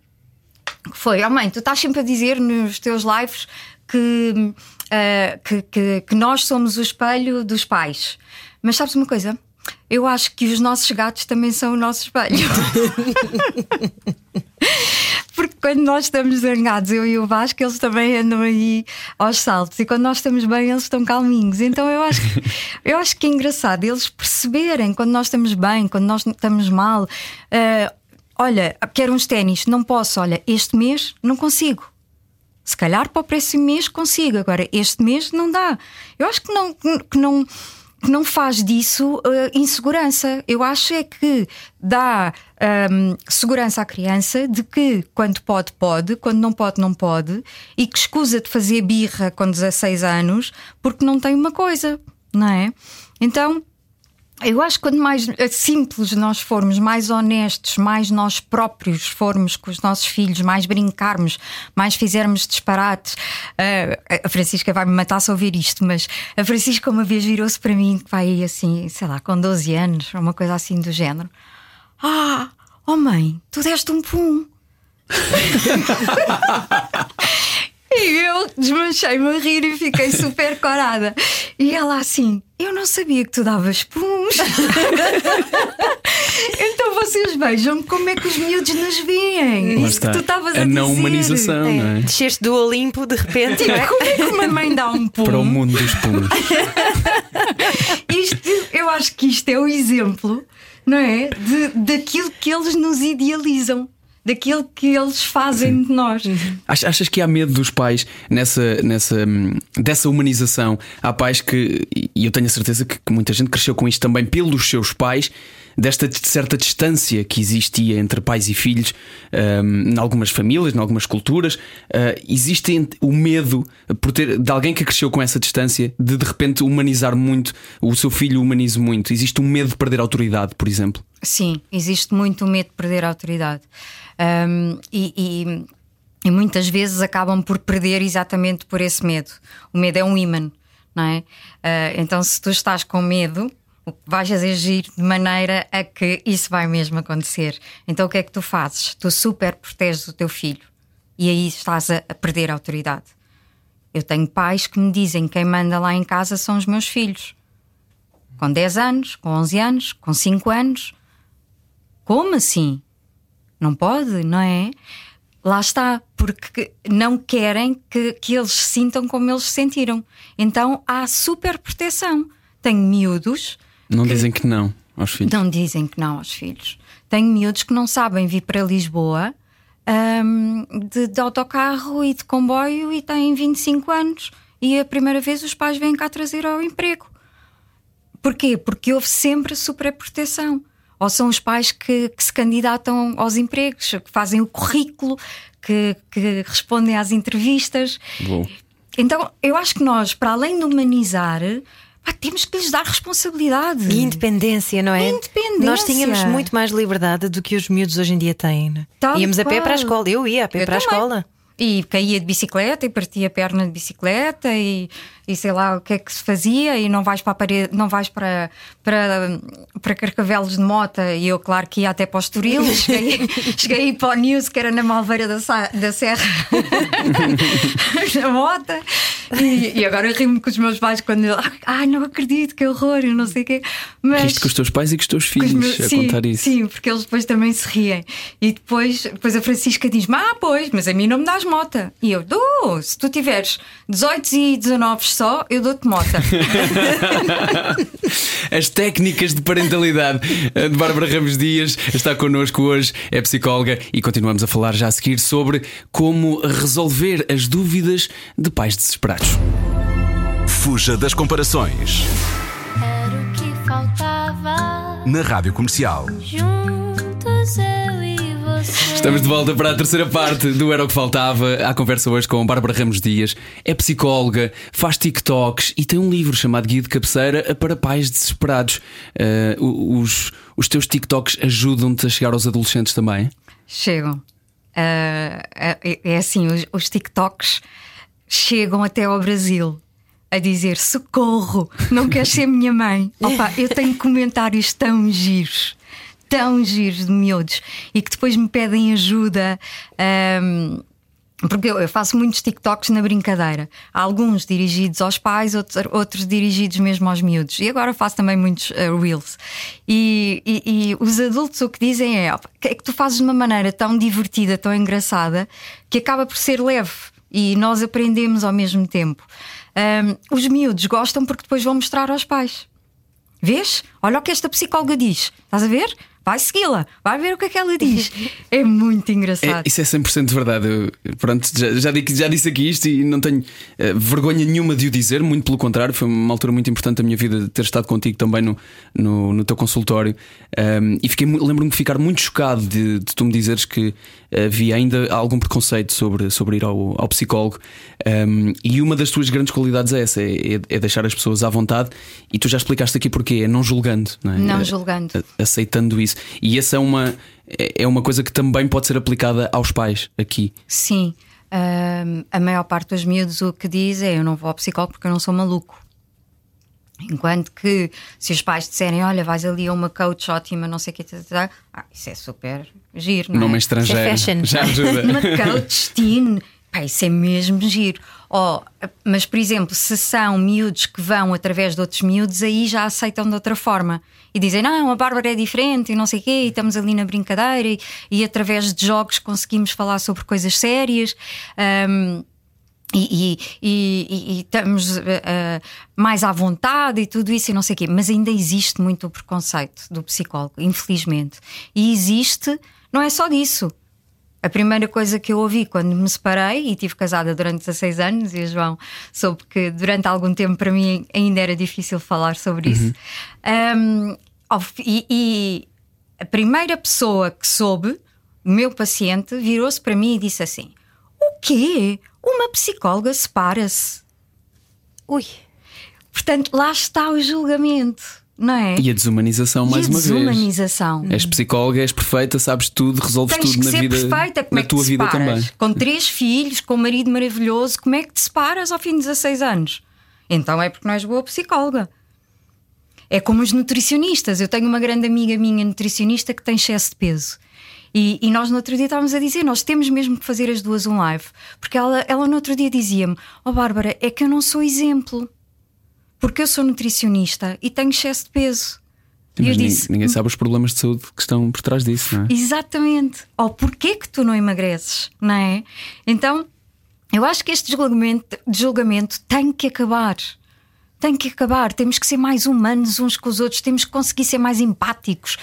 Que foi, oh mãe, tu estás sempre a dizer nos teus lives que uh, que, que, que nós somos o espelho dos pais. Mas sabes uma coisa? eu acho que os nossos gatos também são o nosso espelho. Porque quando nós estamos zangados, eu e o Vasco, eles também andam aí aos saltos. E quando nós estamos bem, eles estão calminhos. Então eu acho, eu acho que é engraçado eles perceberem quando nós estamos bem, quando nós estamos mal. Uh, olha, quero uns ténis, não posso. Olha, este mês não consigo. Se calhar para o próximo mês consigo, agora este mês não dá. Eu acho que não. Que não que não faz disso uh, insegurança. Eu acho é que dá um, segurança à criança de que quando pode, pode, quando não pode, não pode, e que escusa de fazer birra com 16 anos porque não tem uma coisa, não é? Então eu acho que quanto mais eh, simples nós formos, mais honestos, mais nós próprios formos com os nossos filhos, mais brincarmos, mais fizermos disparates. Uh, a Francisca vai me matar se ouvir isto, mas a Francisca uma vez virou-se para mim, vai assim, sei lá, com 12 anos, uma coisa assim do género. Ah, oh mãe, tu deste um pum. E eu desmanchei-me a rir e fiquei super corada. E ela assim, eu não sabia que tu davas puns. então vocês vejam como é que os miúdos nos veem. Isso que tu estavas a, a não humanização, é. não é? Desceste do Olimpo de repente. Tipo, como é que uma mãe dá um pum? Para o mundo dos puns. isto, eu acho que isto é o exemplo, não é? De, daquilo que eles nos idealizam daquilo que eles fazem Sim. de nós. Achas que há medo dos pais nessa, nessa hum, dessa humanização? Há pais que, e eu tenho a certeza que, que muita gente cresceu com isto também pelos seus pais, desta certa distância que existia entre pais e filhos, um, em algumas famílias, em algumas culturas. Uh, existe o medo por ter, de alguém que cresceu com essa distância de de repente humanizar muito, o seu filho humanize muito. Existe um medo de perder a autoridade, por exemplo? Sim, existe muito medo de perder a autoridade. Um, e, e, e, muitas vezes acabam por perder exatamente por esse medo. O medo é um imã, não é? Uh, então, se tu estás com medo, vais agir de maneira a que isso vai mesmo acontecer. Então, o que é que tu fazes? Tu super proteges o teu filho e aí estás a, a perder a autoridade. Eu tenho pais que me dizem que quem manda lá em casa são os meus filhos. Com 10 anos, com 11 anos, com 5 anos. Como assim? Não pode, não é? Lá está, porque não querem que, que eles se sintam como eles se sentiram. Então há super proteção. Tenho miúdos. Não que dizem que não aos filhos. Não dizem que não aos filhos. Tenho miúdos que não sabem vir para Lisboa um, de, de autocarro e de comboio e têm 25 anos. E a primeira vez os pais vêm cá trazer ao emprego. Porquê? Porque houve sempre super proteção ou são os pais que, que se candidatam aos empregos, que fazem o currículo, que, que respondem às entrevistas. Bom. Então, eu acho que nós, para além de humanizar, Pá, temos que lhes dar responsabilidade. E independência, não é? Independência. Nós tínhamos muito mais liberdade do que os miúdos hoje em dia têm. Né? Íamos a pé para a escola, eu ia a pé eu para também. a escola. E caía de bicicleta e partia a perna de bicicleta e e sei lá o que é que se fazia e não vais para a parede, não vais para, para, para Carcavelos de Mota. E eu claro que ia até para o Estoril cheguei, cheguei para o News que era na Malveira da, da Serra na Mota. E, e agora eu rimo com os meus pais quando eu, ai não acredito que horror eu não sei o quê. Mas Riste com os teus pais e com os teus filhos meus, a sim, contar isso. sim, porque eles depois também se riem. E depois, depois a Francisca diz-me ah pois, mas a mim não me dás mota e eu, dou, se tu tiveres 18 e 19 só, eu dou-te mota. As técnicas de parentalidade de Bárbara Ramos Dias está connosco hoje, é psicóloga e continuamos a falar já a seguir sobre como resolver as dúvidas de pais desesperados. Fuja das comparações. Era o que faltava. Na Rádio Comercial. Juntos eu e Estamos de volta para a terceira parte do Era o que Faltava. A conversa hoje com Bárbara Ramos Dias. É psicóloga, faz TikToks e tem um livro chamado Guia de Cabeceira para Pais Desesperados. Uh, os, os teus TikToks ajudam-te a chegar aos adolescentes também? Chegam. Uh, é, é assim: os, os TikToks chegam até ao Brasil a dizer socorro, não queres ser minha mãe? Opa, eu tenho comentários tão giros tão giros de miúdos e que depois me pedem ajuda. Um, Porque eu faço muitos TikToks na brincadeira. Alguns dirigidos aos pais, outros, outros dirigidos mesmo aos miúdos. E agora faço também muitos uh, Reels. E, e, e, os adultos o que dizem é, é que tu fazes de uma maneira tão divertida, tão engraçada, que acaba por ser leve. E nós aprendemos ao mesmo tempo. Um, os miúdos gostam porque depois vão mostrar aos pais. Vês? Olha o que esta psicóloga diz. Estás a ver? Vai segui-la, vai ver o que é que ela diz. é muito engraçado. É, isso é 100% verdade. Eu, pronto, já, já, já, disse aqui isto e não tenho uh, vergonha nenhuma de o dizer, muito pelo contrário, foi uma altura muito importante da minha vida ter estado contigo também no, no, no teu consultório. Um, e fiquei lembro-me de ficar muito chocado de, de, tu me dizeres que havia ainda algum preconceito sobre, sobre ir ao, ao psicólogo. Um, e uma das tuas grandes qualidades é essa: é, é, deixar as pessoas à vontade. E tu já explicaste aqui porquê, é não julgando, não é? Não julgando. Aceitando isso. E essa é uma, é, é uma coisa que também pode ser aplicada aos pais aqui. Sim. Um, a maior parte dos miúdos o que diz é: Eu não vou ao psicólogo porque eu não sou maluco. Enquanto que se os pais disserem, olha, vais ali a uma coach ótima, não sei o que, tá, tá, tá, ah, isso é super giro, não Nome é? estrangeiro. É fashion. Já ajuda. uma coach teen, pá, isso é mesmo giro. Oh, mas, por exemplo, se são miúdos que vão através de outros miúdos, aí já aceitam de outra forma. E dizem, não, a Bárbara é diferente e não sei o quê, e estamos ali na brincadeira, e, e através de jogos conseguimos falar sobre coisas sérias. Um, e, e, e, e, estamos uh, mais à vontade e tudo isso e não sei o quê, mas ainda existe muito o preconceito do psicólogo, infelizmente. E existe, não é só disso. A primeira coisa que eu ouvi quando me separei e tive casada durante 16 anos, e o João soube que durante algum tempo para mim ainda era difícil falar sobre isso. Uhum. Um, e, e a primeira pessoa que soube, o meu paciente, virou-se para mim e disse assim: O quê? Uma psicóloga separa-se. Ui. Portanto, lá está o julgamento. Não é? E a desumanização, mais uma vez. desumanização. És psicóloga, és perfeita, sabes tudo, resolves Tens tudo na vida. Perfeita. Como na é que tua vida separas? também. Com três filhos, com um marido maravilhoso, como é que te separas ao fim de 16 anos? Então é porque não és boa psicóloga. É como os nutricionistas. Eu tenho uma grande amiga minha nutricionista que tem excesso de peso. E, e, nós no outro dia estávamos a dizer: nós temos mesmo que fazer as duas um live. Porque ela, ela no outro dia dizia-me: Ó oh, Bárbara, é que eu não sou exemplo. Porque eu sou nutricionista e tenho excesso de peso. Mas e eu disse, ninguém sabe os problemas de saúde que estão por trás disso, não é? Exatamente. Ou oh, porquê que tu não emagreces, não é? Então, eu acho que este julgamento, julgamento tem que acabar tem que acabar. Temos que ser mais humanos uns com os outros, temos que conseguir ser mais empáticos,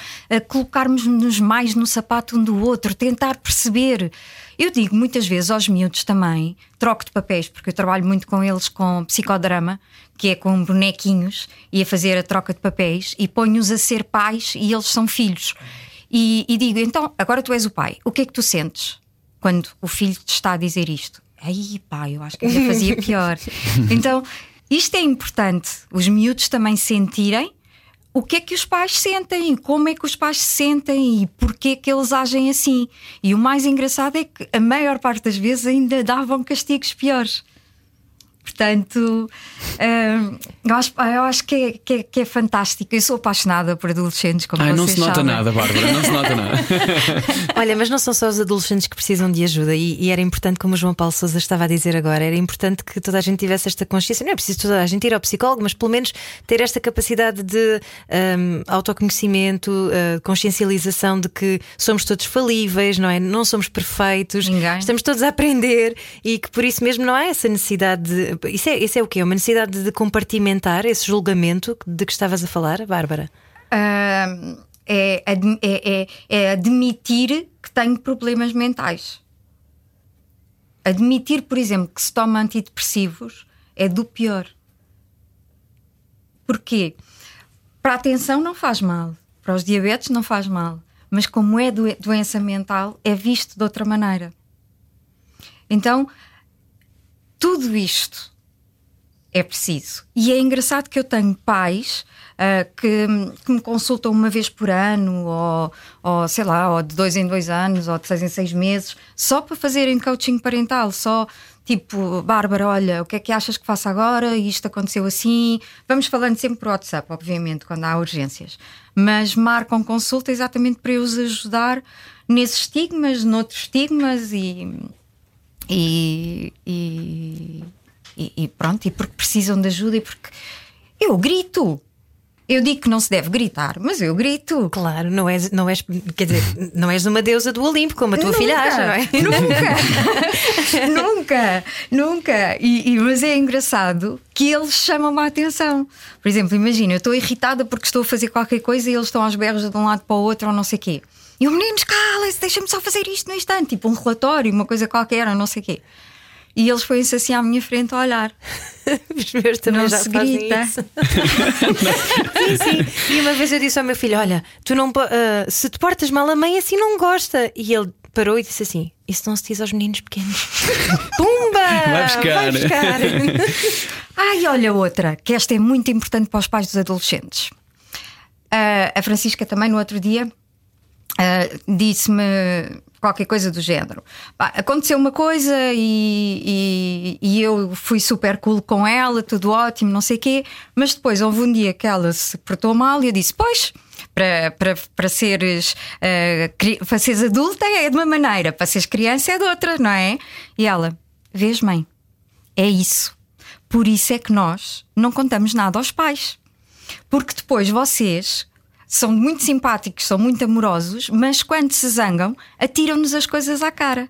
colocarmos-nos mais no sapato um do outro, tentar perceber. Eu digo muitas vezes aos miúdos também, troco de papéis, porque eu trabalho muito com eles com psicodrama, que é com bonequinhos, e a fazer a troca de papéis, e ponho-os a ser pais e eles são filhos. E, e digo, então, agora tu és o pai, o que é que tu sentes quando o filho te está a dizer isto? Aí, pai, eu acho que ainda fazia pior. Então, isto é importante, os miúdos também sentirem o que é que os pais sentem, como é que os pais se sentem e porquê que eles agem assim. E o mais engraçado é que a maior parte das vezes ainda davam castigos piores. Portanto, uh, eu, acho, eu acho que é, que, é, que é fantástico. Eu sou apaixonada por adolescentes, como Ai, vocês Não se nota sabem. nada, Bárbara, não se nota nada. Olha, mas não são só os adolescentes que precisam de ajuda, e, e, era importante, como o João Paulo Souza estava a dizer agora, era importante que toda a gente tivesse esta consciência. Não é preciso toda a gente ir ao psicólogo, mas pelo menos ter esta capacidade de um, autoconhecimento, uh, consciencialização de que somos todos falíveis, não é? Não somos perfeitos, Ninguém. estamos todos a aprender e que por isso mesmo não há essa necessidade de isso é, isso é o quê? Uma necessidade de compartimentar esse julgamento de que estavas a falar, Bárbara? Uh, é, é, é, é admitir que tenho problemas mentais. Admitir, por exemplo, que se toma antidepressivos é do pior. Porquê? Para a atenção não faz mal, para os diabetes não faz mal, mas como é doença mental, é visto de outra maneira. Então, tudo isto é preciso. E é engraçado que eu tenho pais uh, que, que, me consultam uma vez por ano, ou, ou sei lá, ou de dois em dois anos, ou de seis em seis meses, só para fazerem coaching parental, só tipo, Bárbara, olha, o que é que achas que faço agora? Isto aconteceu assim. Vamos falando sempre por WhatsApp, obviamente, quando há urgências, mas marcam consulta exatamente para eu os ajudar nesses estigmas, noutros estigmas e E, e, e, pronto, e porque precisam de ajuda e porque eu grito. Eu digo que não se deve gritar, mas eu grito. Claro, não és, não és, quer dizer, não és uma deusa do Olimpo, como a tua Nunca, filha acha, não é? Nunca, nunca, nunca. E, e- mas é engraçado que eles chamam a atenção. Por exemplo, imagina, eu estou irritada porque estou a fazer qualquer coisa e eles estão aos berros de um lado para o outro ou não sei o quê. E o meninos, calem-se, deixa-me só fazer isto no instante, tipo um relatório, uma coisa qualquer, ou não sei o quê. E eles põem-se assim à minha frente a olhar. Os meus também Não já se fazem grita. isso. sim, sim. E uma vez eu disse ao meu filho: Olha, tu não ah, se te portas mal, a mãe assim não gosta. E ele parou e disse assim: Isso não se diz aos meninos pequenos. Pumba! Vai buscar. Vai buscar. Ai, olha outra, que esta é muito importante para os pais dos adolescentes. Ah, a Francisca também no outro dia ah, disse-me qualquer coisa do género. Pá, aconteceu uma coisa e, e- e eu fui super cool com ela, tudo ótimo, não sei o quê, mas depois houve um dia que ela se portou mal e eu disse: Pois. Para, para, para, seres, cri- para seres adulta é de uma maneira, para seres criança é de outra, não é? E ela, vês, mãe, é isso. Por isso é que nós não contamos nada aos pais. Porque depois vocês são muito simpáticos, são muito amorosos, mas quando se zangam, atiram-nos as coisas à cara.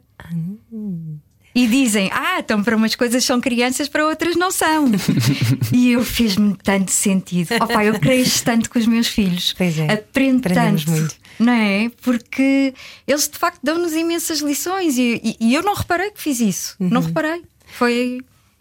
E dizem, ah, então para umas coisas são crianças, para outras não são. e eu fiz-me tanto sentido. Opa, eu cresço tanto com os meus filhos. Pois é, Aprendo tanto. muito. Não é? Porque eles de facto dão-nos imensas lições e, e- e eu não reparei que fiz isso. Não Uhum. reparei. Foi.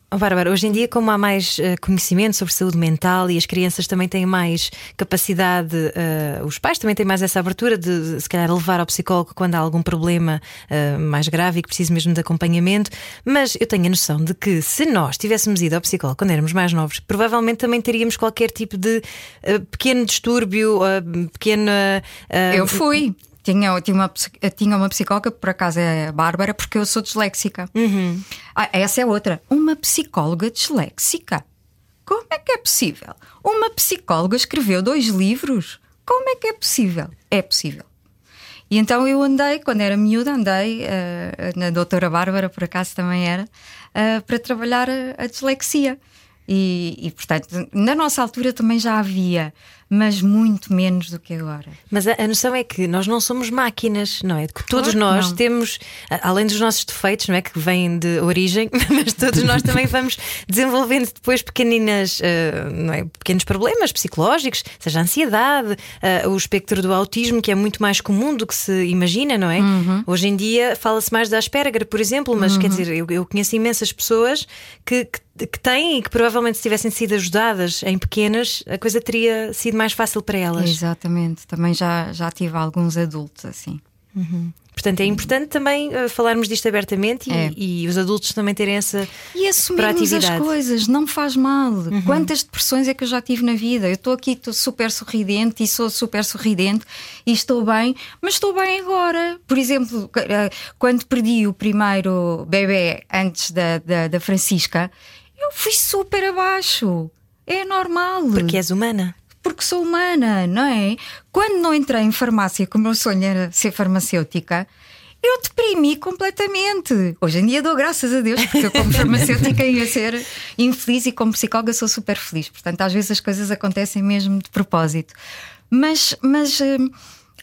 Oh, Bárbara, hoje em dia, como há mais eh, conhecimento sobre saúde mental e as crianças também têm mais capacidade, eh, os pais também têm mais essa abertura de, se calhar, levar ao psicólogo quando há algum problema eh, mais grave e que precise mesmo de acompanhamento. Mas eu tenho a noção de que se nós tivéssemos ido ao psicólogo quando éramos mais novos, provavelmente também teríamos qualquer tipo de pequeno distúrbio, pequena. Eu fui. Tinha, tinha, uma, psi- tinha uma psicóloga, por acaso é a Bárbara, porque eu sou disléxica. Ah, essa é outra. Uma psicóloga disléxica. Como é que é possível? Uma psicóloga escreveu dois livros? Como é que é possível? É possível. E então eu andei, quando era miúda, andei eh, na doutora Bárbara, por acaso também era, eh, para trabalhar a, a dislexia. E, e, portanto, na nossa altura também já havia, mas muito menos do que agora. Mas a, a noção é que nós não somos máquinas, não é? Que todos que nós não. temos, além dos nossos defeitos, não é? Que vêm de origem, mas todos nós também vamos desenvolvendo depois pequeninas, eh, não é? pequenos problemas psicológicos, seja a ansiedade, eh, o espectro do autismo, que é muito mais comum do que se imagina, não é? Uhum. Hoje em dia fala-se mais da Asperger, por exemplo, mas quer dizer, eu, eu conheço imensas pessoas que, que que têm e que provavelmente se tivessem sido ajudadas em pequenas, a coisa teria sido mais fácil para elas. Exatamente, também já, já tive alguns adultos assim. Portanto, é importante também eh, falarmos disto abertamente e, É. e os adultos também terem essa. E assumirmos as coisas, não faz mal. Quantas depressões é que eu já tive na vida? Eu estou aqui, estou super sorridente e sou super sorridente e estou bem, mas estou bem agora. Por exemplo, eh, quando perdi o primeiro bebê antes da, da, da Francisca, eu fui super abaixo. É normal. Porque és humana. Porque sou humana, não é? Quando não entrei em farmácia, como o meu sonho era ser farmacêutica, eu deprimi completamente. Hoje em dia dou graças a Deus, porque eu, como farmacêutica, ia ser infeliz e como psicóloga sou super feliz. Portanto, às vezes as coisas acontecem mesmo de propósito. Mas, mas hum,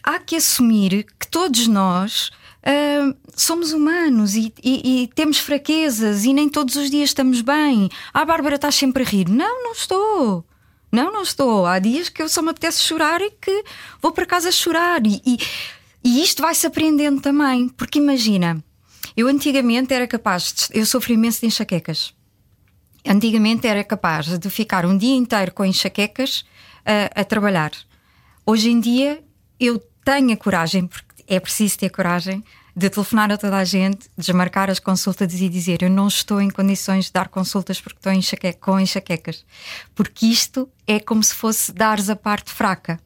há que assumir que todos nós. hum, somos humanos e, e- e temos fraquezas e nem todos os dias estamos bem. Ah, Bárbara está sempre a rir. Não, não estou. Não, não estou. Há dias que eu só me apetece chorar e que vou para casa chorar. E, e, e isto vai-se aprendendo também. Porque imagina, eu antigamente era capaz de. Eu sofro imenso de enxaquecas. Antigamente era capaz de ficar um dia inteiro com enxaquecas a, a trabalhar. Hoje em dia eu tenho a coragem, porque é preciso ter coragem, de telefonar a toda a gente, desmarcar as consultas e dizer eu não estou em condições de dar consultas porque estou enxaque- com enxaquecas. Porque isto é como se fosse dares a parte fraca.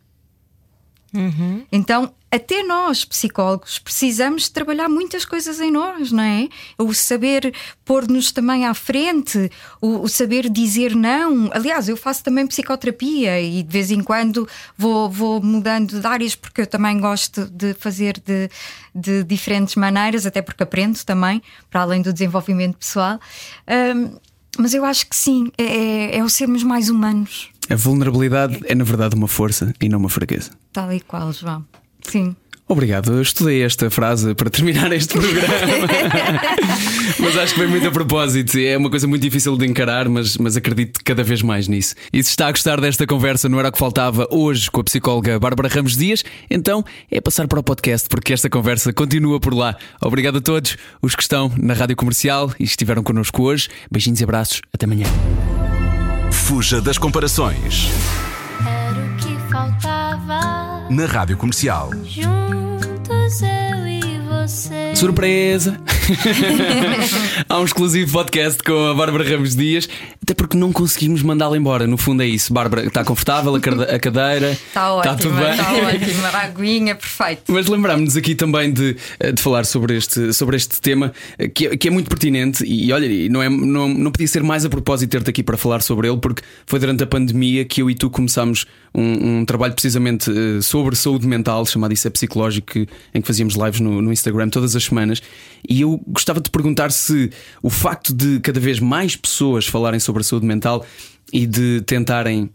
Então até nós, psicólogos, precisamos trabalhar muitas coisas em nós, não é? O saber pôr-nos também à frente, o, o, saber dizer não. Aliás, eu faço também psicoterapia e de vez em quando vou, vou mudando de áreas porque eu também gosto de fazer de, de diferentes maneiras, até porque aprendo também, para além do desenvolvimento pessoal. Um, mas eu acho que sim, é, é, é o sermos mais humanos. A vulnerabilidade é, na verdade, uma força e não uma fraqueza. Tal e qual, João. Sim. Obrigado, eu estudei esta frase para terminar este programa. mas acho que vem muito a propósito. É uma coisa muito difícil de encarar, mas, mas acredito cada vez mais nisso. E se está a gostar desta conversa, não era o que faltava hoje com a psicóloga Bárbara Ramos Dias, então é passar para o podcast, porque esta conversa continua por lá. Obrigado a todos os que estão na rádio comercial e estiveram connosco hoje. Beijinhos e abraços. Até amanhã. Fuja das comparações. Era o que faltava. Na rádio comercial. Juntos eu. Surpresa! Há um exclusivo podcast com a Bárbara Ramos Dias, até porque não conseguimos mandá-la embora. No fundo é isso. Bárbara, está confortável, a cade- a cadeira. Está ótimo, Está tudo bem. está ótimo. A aguinha, perfeito. Mas lembrámos-nos aqui também de, de falar sobre este, sobre este tema eh, que, é- que é muito pertinente e olha, não, é, não, não podia ser mais a propósito ter-te aqui para falar sobre ele, porque foi durante a pandemia que eu e tu começámos um, um trabalho precisamente eh, sobre saúde mental, chamado Isso é Psicológico, em que fazíamos lives no, no Instagram todas as semanas. E eu gostava de perguntar se o facto de cada vez mais pessoas falarem sobre a saúde mental e de tentarem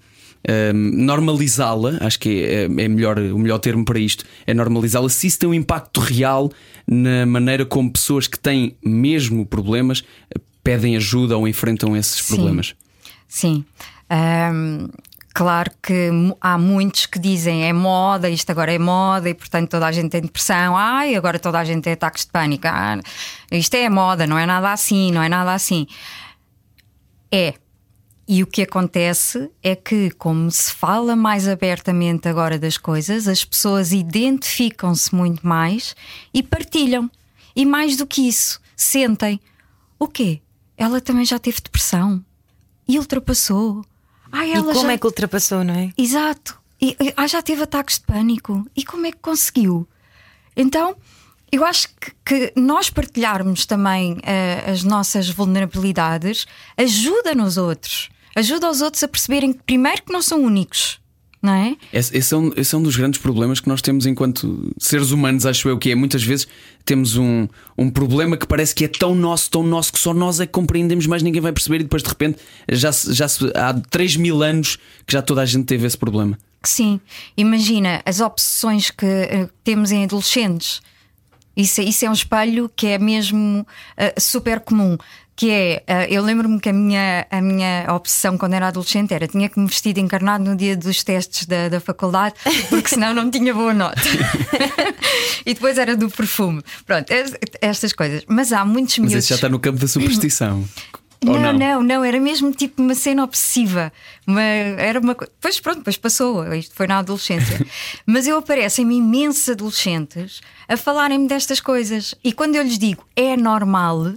um, normalizá-la, acho que é, é melhor, o melhor termo para isto, é normalizá-la, se isso tem um impacto real na maneira como pessoas que têm mesmo problemas eh, pedem ajuda ou enfrentam esses Sim. problemas. Sim. Ahm, claro que há muitos que dizem é moda, isto agora é moda e portanto toda a gente tem depressão. Ai, agora toda a gente tem ataques de pânico. Ah, isto é moda, não é nada assim, não é nada assim. É. E o que acontece é que, como se fala mais abertamente agora das coisas, as pessoas identificam-se muito mais e partilham. E mais do que isso, sentem: o quê? Ela também já teve depressão e ultrapassou. Ai, E como já... é que ultrapassou, não é? Exato. E, ah, já teve ataques de pânico. E como é que conseguiu? Então, eu acho que, que nós partilharmos também eh, as nossas vulnerabilidades ajuda nos outros. Ajuda os outros a perceberem que, primeiro, que não são únicos. Não é? Esse, esse é um, esse é um dos grandes problemas que nós temos enquanto seres humanos, acho eu, que é muitas vezes temos um, um problema que parece que é tão nosso, tão nosso, que só nós é que compreendemos, mais ninguém vai perceber, e depois de repente já, se- já se- há 3 mil anos que já toda a gente teve esse problema. Sim. Imagina as obsessões que eh, temos em adolescentes. Isso, é- isso é um espelho que é mesmo eh, super comum. Que é, eh, eu lembro-me que a minha, a minha obsessão quando era adolescente era tinha que me vestir de encarnado no dia dos testes da, da faculdade, porque senão não tinha boa nota. e depois era do perfume. Pronto, es- estas coisas. Mas há muitos Mas miúdos. esse já está no campo da superstição. Não, não? não, não, era mesmo tipo uma cena obsessiva. Uma, era uma coisa. Pois pronto, depois passou, isto foi na adolescência. Mas eu aparecem-me imensos adolescentes a falarem-me destas coisas. E quando eu lhes digo é normal,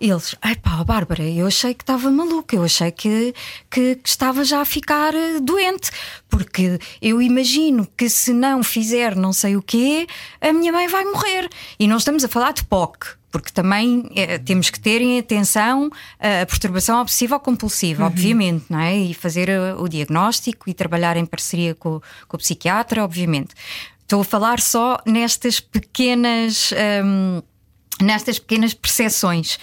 eles, ai pá, Bárbara, eu achei que estava maluca, eu achei que, que, que estava já a ficar eh, doente, porque eu imagino que se não fizer não sei o quê, a minha mãe vai morrer. E não estamos a falar de POC. Porque também eh, temos que ter em atenção a perturbação obsessiva ou compulsiva, obviamente, não é? E fazer eh, o diagnóstico e trabalhar em parceria com, com o psiquiatra, obviamente. Estou a falar só nestas pequenas. hum, nestas pequenas percepções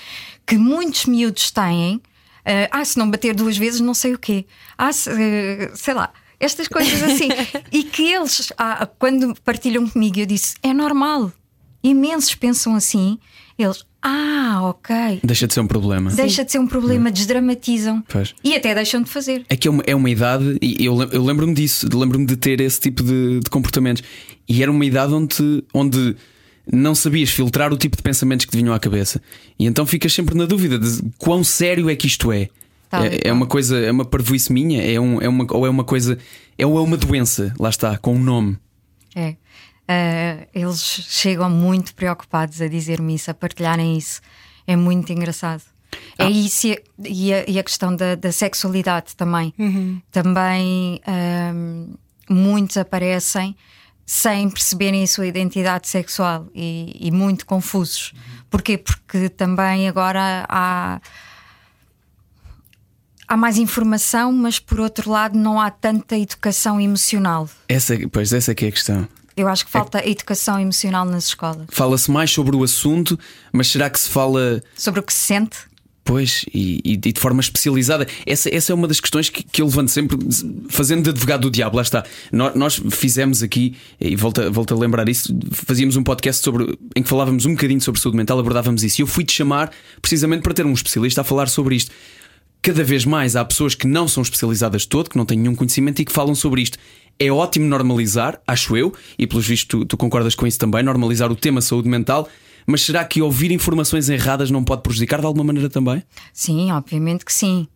que muitos miúdos têm. eh, ah, se não bater duas vezes, não sei o quê. Ah, se, eh, sei lá. Estas coisas assim. e que eles, ah, quando partilham comigo, eu disse: é normal. Imensos pensam assim. Eles, ah, ok. Deixa de ser um problema. Deixa de ser um problema, desdramatizam. Pois. E até deixam de fazer. É que é uma, é uma idade, e eu, eu lembro-me disso, lembro-me de ter esse tipo de, de comportamentos. E era uma idade onde, onde não sabias filtrar o tipo de pensamentos que te vinham à cabeça. E então ficas sempre na dúvida de quão sério é que isto é. E É, é uma coisa, é uma parvoíce minha, é, um, é uma, ou é uma coisa, é, ou é uma doença, lá está, com um nome. É. Ah, eles chegam muito preocupados a dizer-me isso, a partilharem isso. É muito engraçado. É isso e a, e a- e a questão da, da sexualidade também. Também ahm, muitos aparecem sem perceberem a sua identidade sexual e, e muito confusos. Porquê? Porque também agora há há mais informação, mas por outro lado não há tanta educação emocional. Essa, pois essa é que é a questão. Eu acho que falta é... educação emocional nas escolas. Fala-se mais sobre o assunto, mas será que se fala. Sobre o que se sente? Pois, e, e, de forma especializada. Essa, essa é uma das questões que, que eu levanto sempre, fazendo de advogado do diabo. Lá está. Nós, nós fizemos aqui, e volto, volto a lembrar isso, fazíamos um podcast sobre, em que falávamos um bocadinho sobre saúde mental, abordávamos isso. E eu fui-te chamar precisamente para ter um especialista a falar sobre isto cada vez mais há pessoas que não são especializadas todo, que não têm nenhum conhecimento e que falam sobre isto. É ótimo normalizar, acho eu, e pelos vistos tu, tu concordas com isso também, normalizar o tema saúde mental. Mas será que ouvir informações erradas não pode prejudicar de alguma maneira também? Sim, obviamente que sim.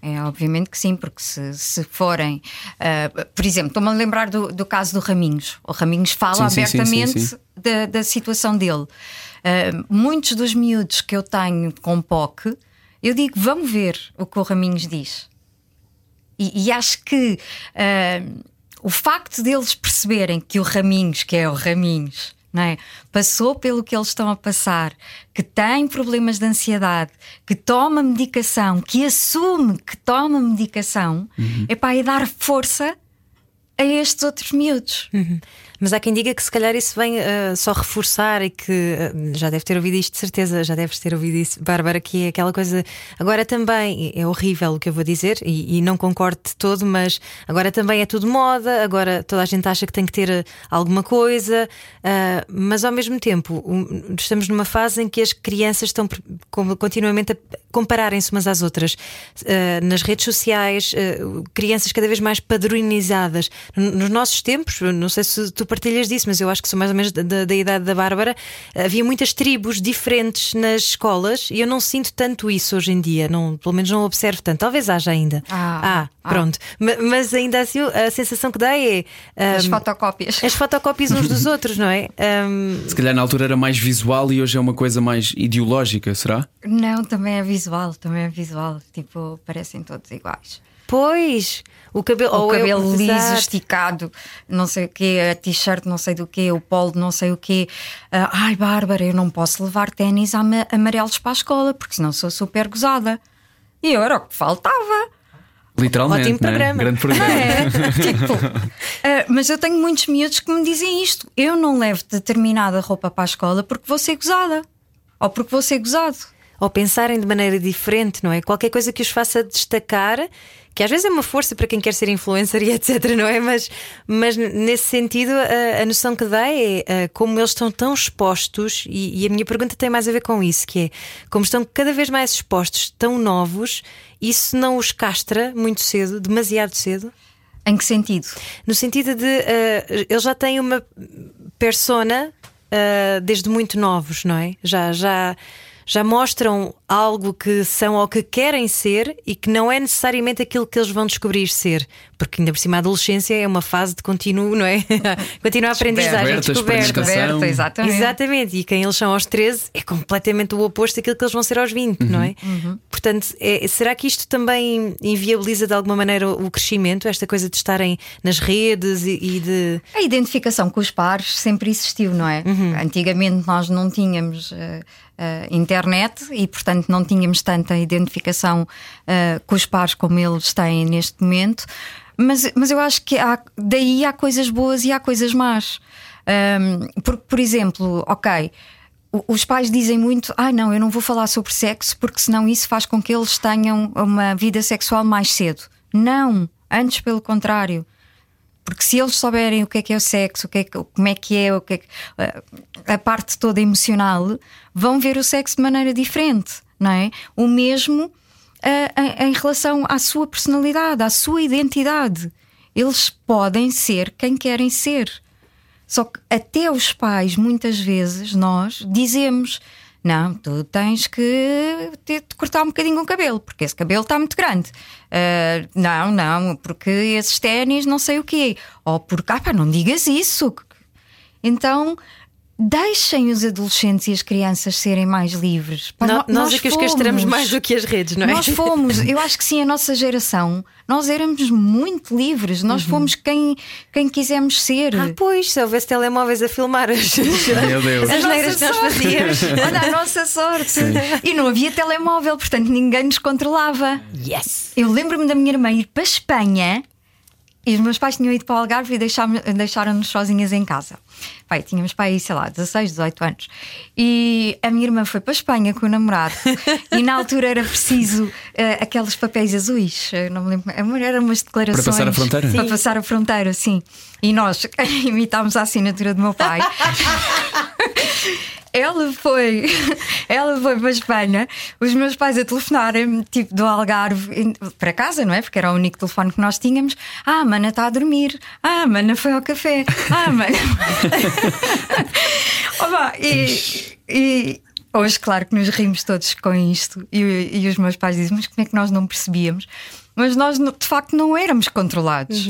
É, obviamente que sim, porque se, se forem. Uh, por exemplo, estou-me a lembrar do, do, caso do Raminhos. O Raminhos fala sim, abertamente sim, sim, da, da, situação dele. Uh, muitos dos miúdos que eu tenho com POC eu digo, vão ver o que o Raminhos diz. E, e acho que uh, o facto deles perceberem que o Raminhos, que é o Raminhos, é? passou pelo que eles estão a passar, que tem problemas de ansiedade, que toma medicação, que assume que toma medicação, uhum. é para dar força a estes outros miúdos. Uhum. Mas há quem diga que se calhar isso vem uh, só reforçar e que uh, já deve ter ouvido isto, de certeza, já deves ter ouvido isso, Bárbara, que é aquela coisa. Agora também é horrível o que eu vou dizer e, e não concordo de todo, mas agora também é tudo moda, agora toda a gente acha que tem que ter uh, alguma coisa, mas ao mesmo tempo um, estamos numa fase em que as crianças estão continuamente a compararem-se umas às outras nas redes sociais, crianças cada vez mais padronizadas. Nos nossos tempos, não sei se tu partilhas disso, mas eu acho que sou mais ou menos da, da, idade da Bárbara. Havia muitas tribos diferentes nas escolas e eu não sinto tanto isso hoje em dia, não, pelo menos não observo tanto. Talvez haja ainda. Ah, ah pronto. Ah. Mas ainda assim a sensação que dá é. Um, as fotocópias. As fotocópias uns dos outros, não é? Um... Se calhar na altura era mais visual e hoje é uma coisa mais ideológica, será? Não, também é visual, também é visual. Tipo, parecem todos iguais. Pois, o cabelo, o cabelo eu, liso, exato. esticado, não sei o quê, a t-shirt, não sei do quê, o polo, não sei o quê. Uh, ai, Bárbara, eu não posso levar ténis amarelos para a escola porque senão sou super gozada. E eu era o que faltava. Literalmente, Ótimo né? programa. Grande programa. É, tipo, uh, mas eu tenho muitos miúdos que me dizem isto. Eu não levo determinada roupa para a escola porque vou ser gozada. Ou porque vou ser gozado ou pensarem de maneira diferente, não é? Qualquer coisa que os faça destacar, que às vezes é uma força para quem quer ser influencer e etc, não é? Mas, mas nesse sentido, a, a noção que dá é a, como eles estão tão expostos, e, e, a minha pergunta tem mais a ver com isso, que é como estão cada vez mais expostos, tão novos, isso não os castra muito cedo, demasiado cedo? Em que sentido? No sentido de uh, eles já têm uma persona uh, desde muito novos, não é? Já, já já mostram algo que são ou que querem ser e que não é necessariamente aquilo que eles vão descobrir ser. Porque ainda por cima a adolescência é uma fase de contínuo, não é? Continua a aprendizagem, descoberta. descoberta exatamente. exatamente. E quem eles são aos 13 é completamente o oposto daquilo que eles vão ser aos 20, uhum. não é? Uhum. Portanto, é, será que isto também inviabiliza de alguma maneira o crescimento, esta coisa de estarem nas redes e, e de. A identificação com os pares sempre existiu, não é? Uhum. Antigamente nós não tínhamos. Uh, uh, internet e, portanto, não tínhamos tanta identificação uh, com os pares como eles têm neste momento. Mas, mas eu acho que há, daí há coisas boas e há coisas más. Um, por, por exemplo, ok, os pais dizem muito: ah, não, eu não vou falar sobre sexo porque senão isso faz com que eles tenham uma vida sexual mais cedo. Não, antes pelo contrário. Porque se eles souberem o que é que é o sexo, o que é que, como é que é, o que é que, a parte toda emocional, vão ver o sexo de maneira diferente, não é? O mesmo uh, em relação à sua personalidade, à sua identidade. Eles podem ser quem querem ser. Só que até os pais, muitas vezes, nós dizemos não, tu tens que te, cortar um bocadinho o cabelo, porque esse cabelo está muito grande. Uh, não, não, porque esses ténis não sei o quê. Ou porque, ah pá, não digas isso. Então, deixem os adolescentes e as crianças serem mais livres. No- no- nós é que os castramos mais do que as redes, não é? Nós fomos, eu acho que sim, a nossa geração, nós éramos muito livres, nós fomos quem, quem quisemos ser. Uhum. Ah, pois, se houvesse telemóveis a filmar as, Deus. as neiras que nós fazíamos. Olha a nossa sorte. E não havia telemóvel, portanto ninguém nos controlava. Yes! Eu lembro-me da minha irmã ir para a Espanha e os meus pais tinham ido para o Algarve e deixaram- deixaram-nos sozinhas em casa. Pai, tínhamos pai aí, sei lá, 16, 18 anos. E a minha irmã foi para a Espanha com o namorado e na altura era preciso eh, aqueles papéis azuis. Eu não me lembro. Eram umas declarações. Para passar a fronteira? Para passar a fronteira, sim. E nós imitámos a assinatura do meu pai. Ela foi, ela foi para a Espanha, os meus pais a telefonarem tipo do Algarve para casa, não é? Porque era o único telefone que nós tínhamos. Ah, a mana está a dormir. Ah, a mana foi ao café. Ah, mana. Opa, e, e hoje, claro que nos rimos todos com isto. E, e os meus pais dizem: Mas como é que nós não percebíamos? Mas nós, de facto, não éramos controlados.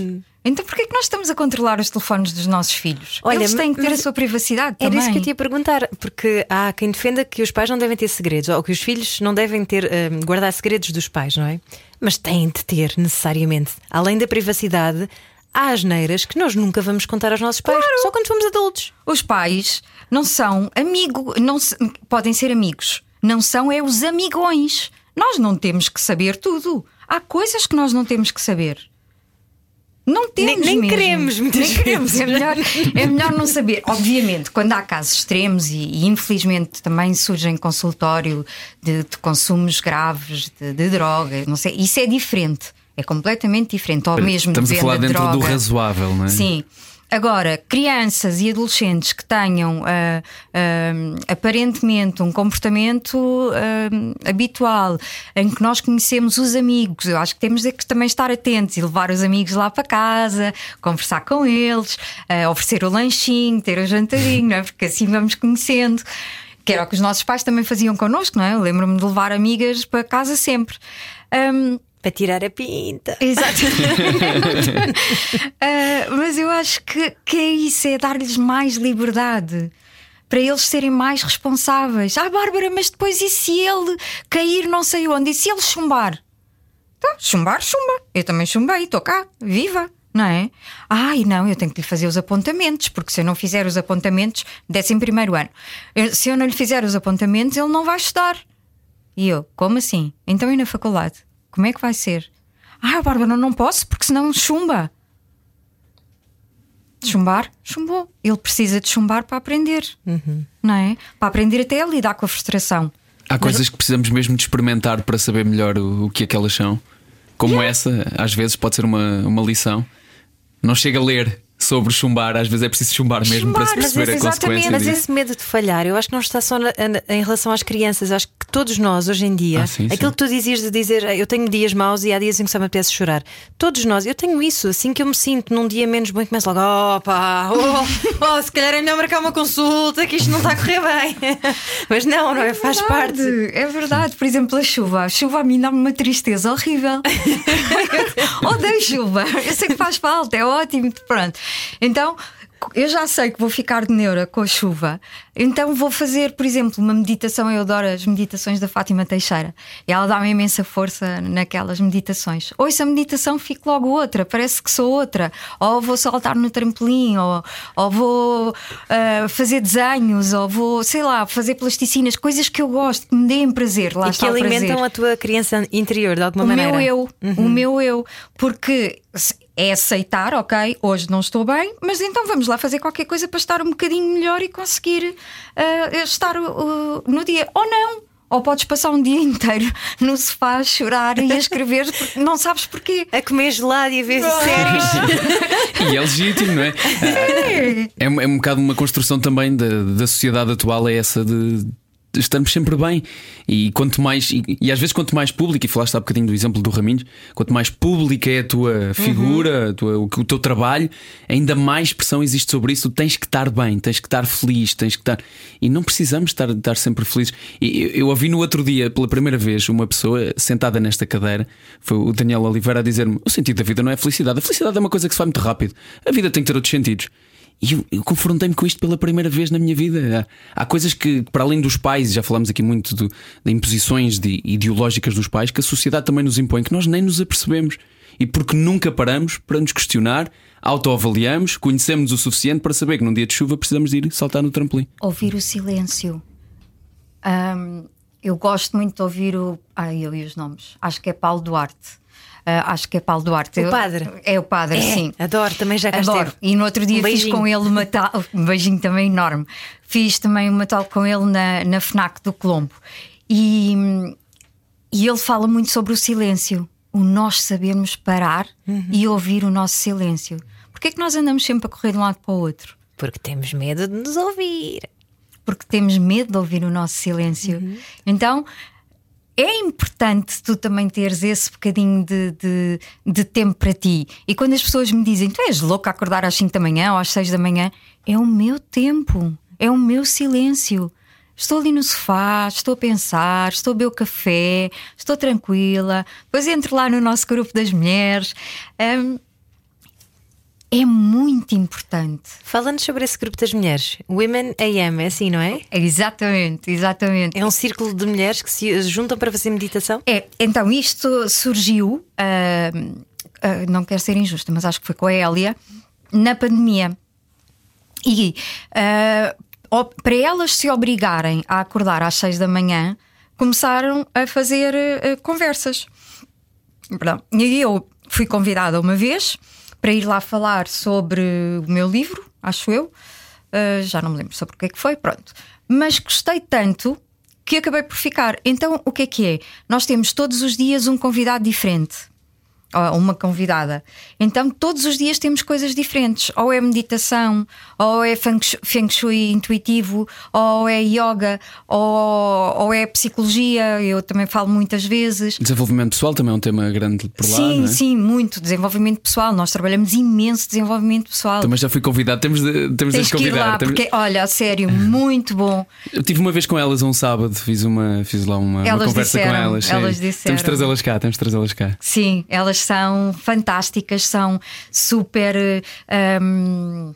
Então, porquê é que nós estamos a controlar os telefones dos nossos filhos? Olha, Eles têm que ter a sua privacidade Era também. isso que eu te ia perguntar, porque há quem defenda que os pais não devem ter segredos, ou que os filhos não devem ter hum, guardar segredos dos pais, não é? Mas têm de ter, necessariamente. Além da privacidade, há asneiras que nós nunca vamos contar aos nossos pais, só quando formos adultos. Os pais não são amigos, não se- podem ser amigos, não são é os amigões. Nós não temos que saber tudo. Há coisas que nós não temos que saber. Não temos nem mesmo. queremos, muitas Nem queremos. vezes. É melhor, é melhor não saber. Obviamente, quando há casos extremos e, e, infelizmente também surgem consultório de, de consumos graves de, de droga, não sei, isso é diferente. É completamente diferente. Ou mesmo Estamos de a falar de dentro do droga. razoável, não é? Sim. Agora, crianças e adolescentes que tenham ah, ah, aparentemente um comportamento ah, habitual em que nós conhecemos os amigos, eu acho que temos que também estar atentos e levar os amigos lá para casa, conversar com eles, oferecer o lanchinho, ter o jantarinho, é? porque assim vamos conhecendo. Que era o que os nossos pais também faziam connosco, não é? Eu lembro-me de levar amigas para casa sempre. Ahm, Para tirar a pinta. Exatamente. Ah, mas eu acho que, que é isso, é dar-lhes mais liberdade. Para eles serem mais responsáveis. Ah, Bárbara, mas depois e se ele cair não sei onde? E se ele chumbar? Tá, chumbar, chumba. Eu também chumbei, estou cá, viva. Não é? Ai, não, eu tenho que lhe fazer os apontamentos, porque se eu não fizer os apontamentos, décimo primeiro ano, eu- se eu não lhe fizer os apontamentos, ele não vai estudar. E eu, como assim? Então e na faculdade? Como é que vai ser? Ah, Bárbara, não posso porque senão chumba. Chumbar? Chumbou. Ele precisa de chumbar para aprender. Não é? Para aprender até a lidar com a frustração. Há coisas que precisamos mesmo de experimentar para saber melhor o, o que é que elas são. Como essa, às vezes pode ser uma, uma lição. Não chega a ler sobre chumbar, às vezes é preciso chumbar mesmo para se Chumbar, mas perceber a esse- consequência exatamente, Mas disso. esse medo de falhar, eu acho que não está só na- na- em relação às crianças. Acho que todos nós, hoje em dia, Ah, sim, aquilo sim. que tu dizias de dizer eu tenho dias maus e há dias em que só me apetece chorar. Todos nós, eu tenho isso. Assim que eu me sinto num dia menos bom, e começo logo, opa, oh, oh, se calhar é melhor marcar uma consulta, que isto não está a correr bem. Mas não, não é? Faz parte. É verdade. Por exemplo, a chuva. A chuva a mim dá-me uma tristeza horrível. Odeio chuva. Eu sei que faz falta, é ótimo. Pronto. Então. Eu já sei que vou ficar de neura com a chuva, então vou fazer, por exemplo, uma meditação. Eu adoro as meditações da Fátima Teixeira e ela dá-me imensa força naquelas meditações. Ouço a meditação, fico logo outra, parece que sou outra. Ou vou saltar no trampolim, ou, ou vou ah, fazer desenhos, ou vou, sei lá, fazer plasticinas, coisas que eu gosto, que me deem prazer. Lá E que o alimentam prazer. a tua criança interior de alguma O maneira. meu eu, o meu eu, porque é aceitar, ok, hoje não estou bem, mas então vamos lá fazer qualquer coisa para estar um bocadinho melhor e conseguir ah, estar uh, no dia. Ou não. Ou podes passar um dia inteiro no sofá a chorar e a escrever porque não sabes porquê. A comer gelado e a ver séries. E é legítimo, não é? É, um- é um bocado uma construção também da, da sociedade atual, é essa de. De Estarmos sempre bem e quanto mais, e, e às vezes quanto mais público, e falaste há bocadinho do exemplo do Raminhos, quanto mais pública é a tua figura, a tua- o, o teu trabalho, ainda mais pressão existe sobre isso. Tu tens que estar bem, tens que estar feliz, tens que estar. E não precisamos estar, estar sempre felizes. E eu, eu ouvi no outro dia, pela primeira vez, uma pessoa sentada nesta cadeira, foi o Daniel Oliveira, a dizer-me: o sentido da vida não é a felicidade, a felicidade é uma coisa que se vai muito rápido, a vida tem que ter outros sentidos. E eu, eu confrontei-me com isto pela primeira vez na minha vida. Há, há coisas que, para além dos pais, já falamos aqui muito do, de imposições de, ideológicas dos pais, que a sociedade também nos impõe, que nós nem nos apercebemos. E porque nunca paramos para nos questionar, autoavaliamos, conhecemos o suficiente para saber que num dia de chuva precisamos de ir saltar no trampolim. Ouvir o silêncio. Hum, eu gosto muito de ouvir o. Ai, eu e os nomes. Acho que é Paulo Duarte. Uh, acho que é Paulo Duarte. O padre. É o padre, é, sim. Adoro, também já cá Adoro. E no outro dia um fiz com ele uma tal. Um beijinho também enorme. Fiz também uma tal com ele na, na FNAC do Colombo. E, e ele fala muito sobre o silêncio. O nós sabermos parar uhum. e ouvir o nosso silêncio. Porquê é que nós andamos sempre a correr de um lado para o outro? Porque temos medo de nos ouvir. Porque temos medo de ouvir o nosso silêncio. Uhum. Então é importante tu também teres esse bocadinho de, de, de, tempo para ti. E quando as pessoas me dizem, tu és louca a acordar às 5 da manhã ou às 6 da manhã, é o meu tempo, é o meu silêncio. Estou ali no sofá, estou a pensar, estou a beber o café, estou tranquila. Depois entro lá no nosso grupo das mulheres. Um, é muito importante. Falando sobre esse grupo das mulheres, Women AM, é assim, não é? é exatamente, exatamente. É um círculo de mulheres que se juntam para fazer meditação? É, então isto surgiu, uh, uh, não quero ser injusta, mas acho que foi com a Hélia, na pandemia. E uh, para elas se obrigarem a acordar às seis da manhã, começaram a fazer conversas. Perdão. E eu fui convidada uma vez para ir lá falar sobre o meu livro, acho eu. Uh, já não me lembro sobre o que é que foi, pronto. Mas gostei tanto que acabei por ficar. Então, o que é que é? Nós temos todos os dias um convidado diferente uma convidada. Então, todos os dias temos coisas diferentes. Ou é meditação, ou é feng shui intuitivo, ou é yoga, ou, ou é psicologia. Eu também falo muitas vezes. Desenvolvimento pessoal também é um tema grande por lá. Sim, é? sim, muito. Desenvolvimento pessoal. Nós trabalhamos imenso desenvolvimento pessoal. Também já fui convidado. Temos de, temos Tens de convidar. Lá, temos... porque, olha, sério, muito bom. Eu tive uma vez com elas um sábado, fiz, uma, fiz lá uma, uma conversa disseram, com elas. Elas disseram. Temos de trazê-las cá, temos de trazê-las cá. Sim, elas são fantásticas, são super. Um,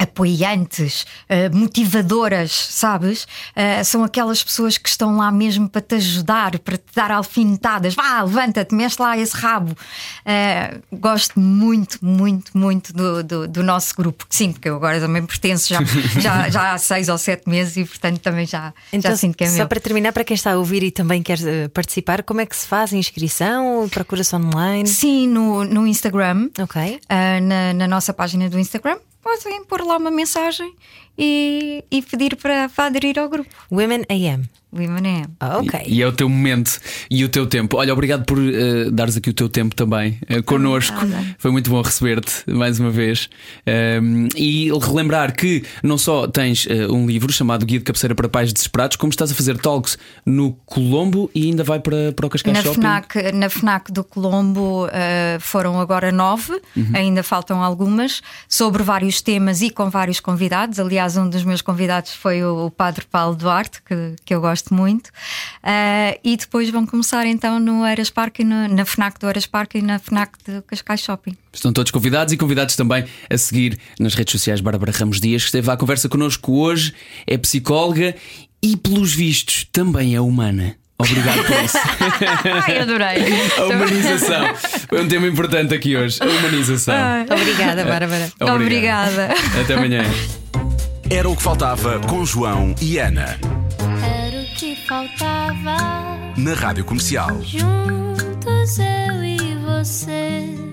apoiantes, uh, motivadoras, sabes? Uh, são aquelas pessoas que estão lá mesmo para te ajudar, para te dar alfinetadas. Vá, levanta-te, mexe lá esse rabo. Uh, gosto muito, muito, muito do, do, do, nosso grupo. Sim, porque eu agora também pertenço já, já, já há seis ou sete meses e, portanto, também já, então, já sinto que é só meu. para terminar, para quem está a ouvir e também quer participar, como é que se faz a inscrição? Procura-se online? Sim, no, no Instagram. Ok. na, na nossa página do Instagram podem pôr lá uma mensagem e, e pedir para, para aderir ao grupo. Women AM. Women AM. Ah, ok. E, e, é o teu momento e o teu tempo. Olha, obrigado por uh, dares aqui o teu tempo também uh, connosco. Foi muito bom receber-te mais uma vez. Um, e relembrar que não só tens uh, um livro chamado Guia de Cabeceira para Pais Desesperados, como estás a fazer talks no Colombo e ainda vai para, para o Cascais na Shopping. FNAC, na FNAC do Colombo foram agora nove, uhum. ainda faltam algumas, sobre vários temas e com vários convidados. Aliás, um dos meus convidados foi o, o Padre Paulo Duarte, que, que eu gosto muito. Uh, e depois vão começar então no Eras Park, no, na FNAC do Eras Park e na FNAC de Cascais Shopping. Estão todos convidados e convidados também a seguir nas redes sociais Bárbara Ramos Dias, que esteve à conversa connosco hoje, é psicóloga e, pelos vistos, também é humana. Obrigado por isso. Ai, adorei. A humanização. Foi um tema importante aqui hoje. A humanização. Ai. Obrigada, Bárbara. Obrigada. Até amanhã. Era o que faltava com João e Ana que faltava. Na Rádio Comercial. Juntos eu e você.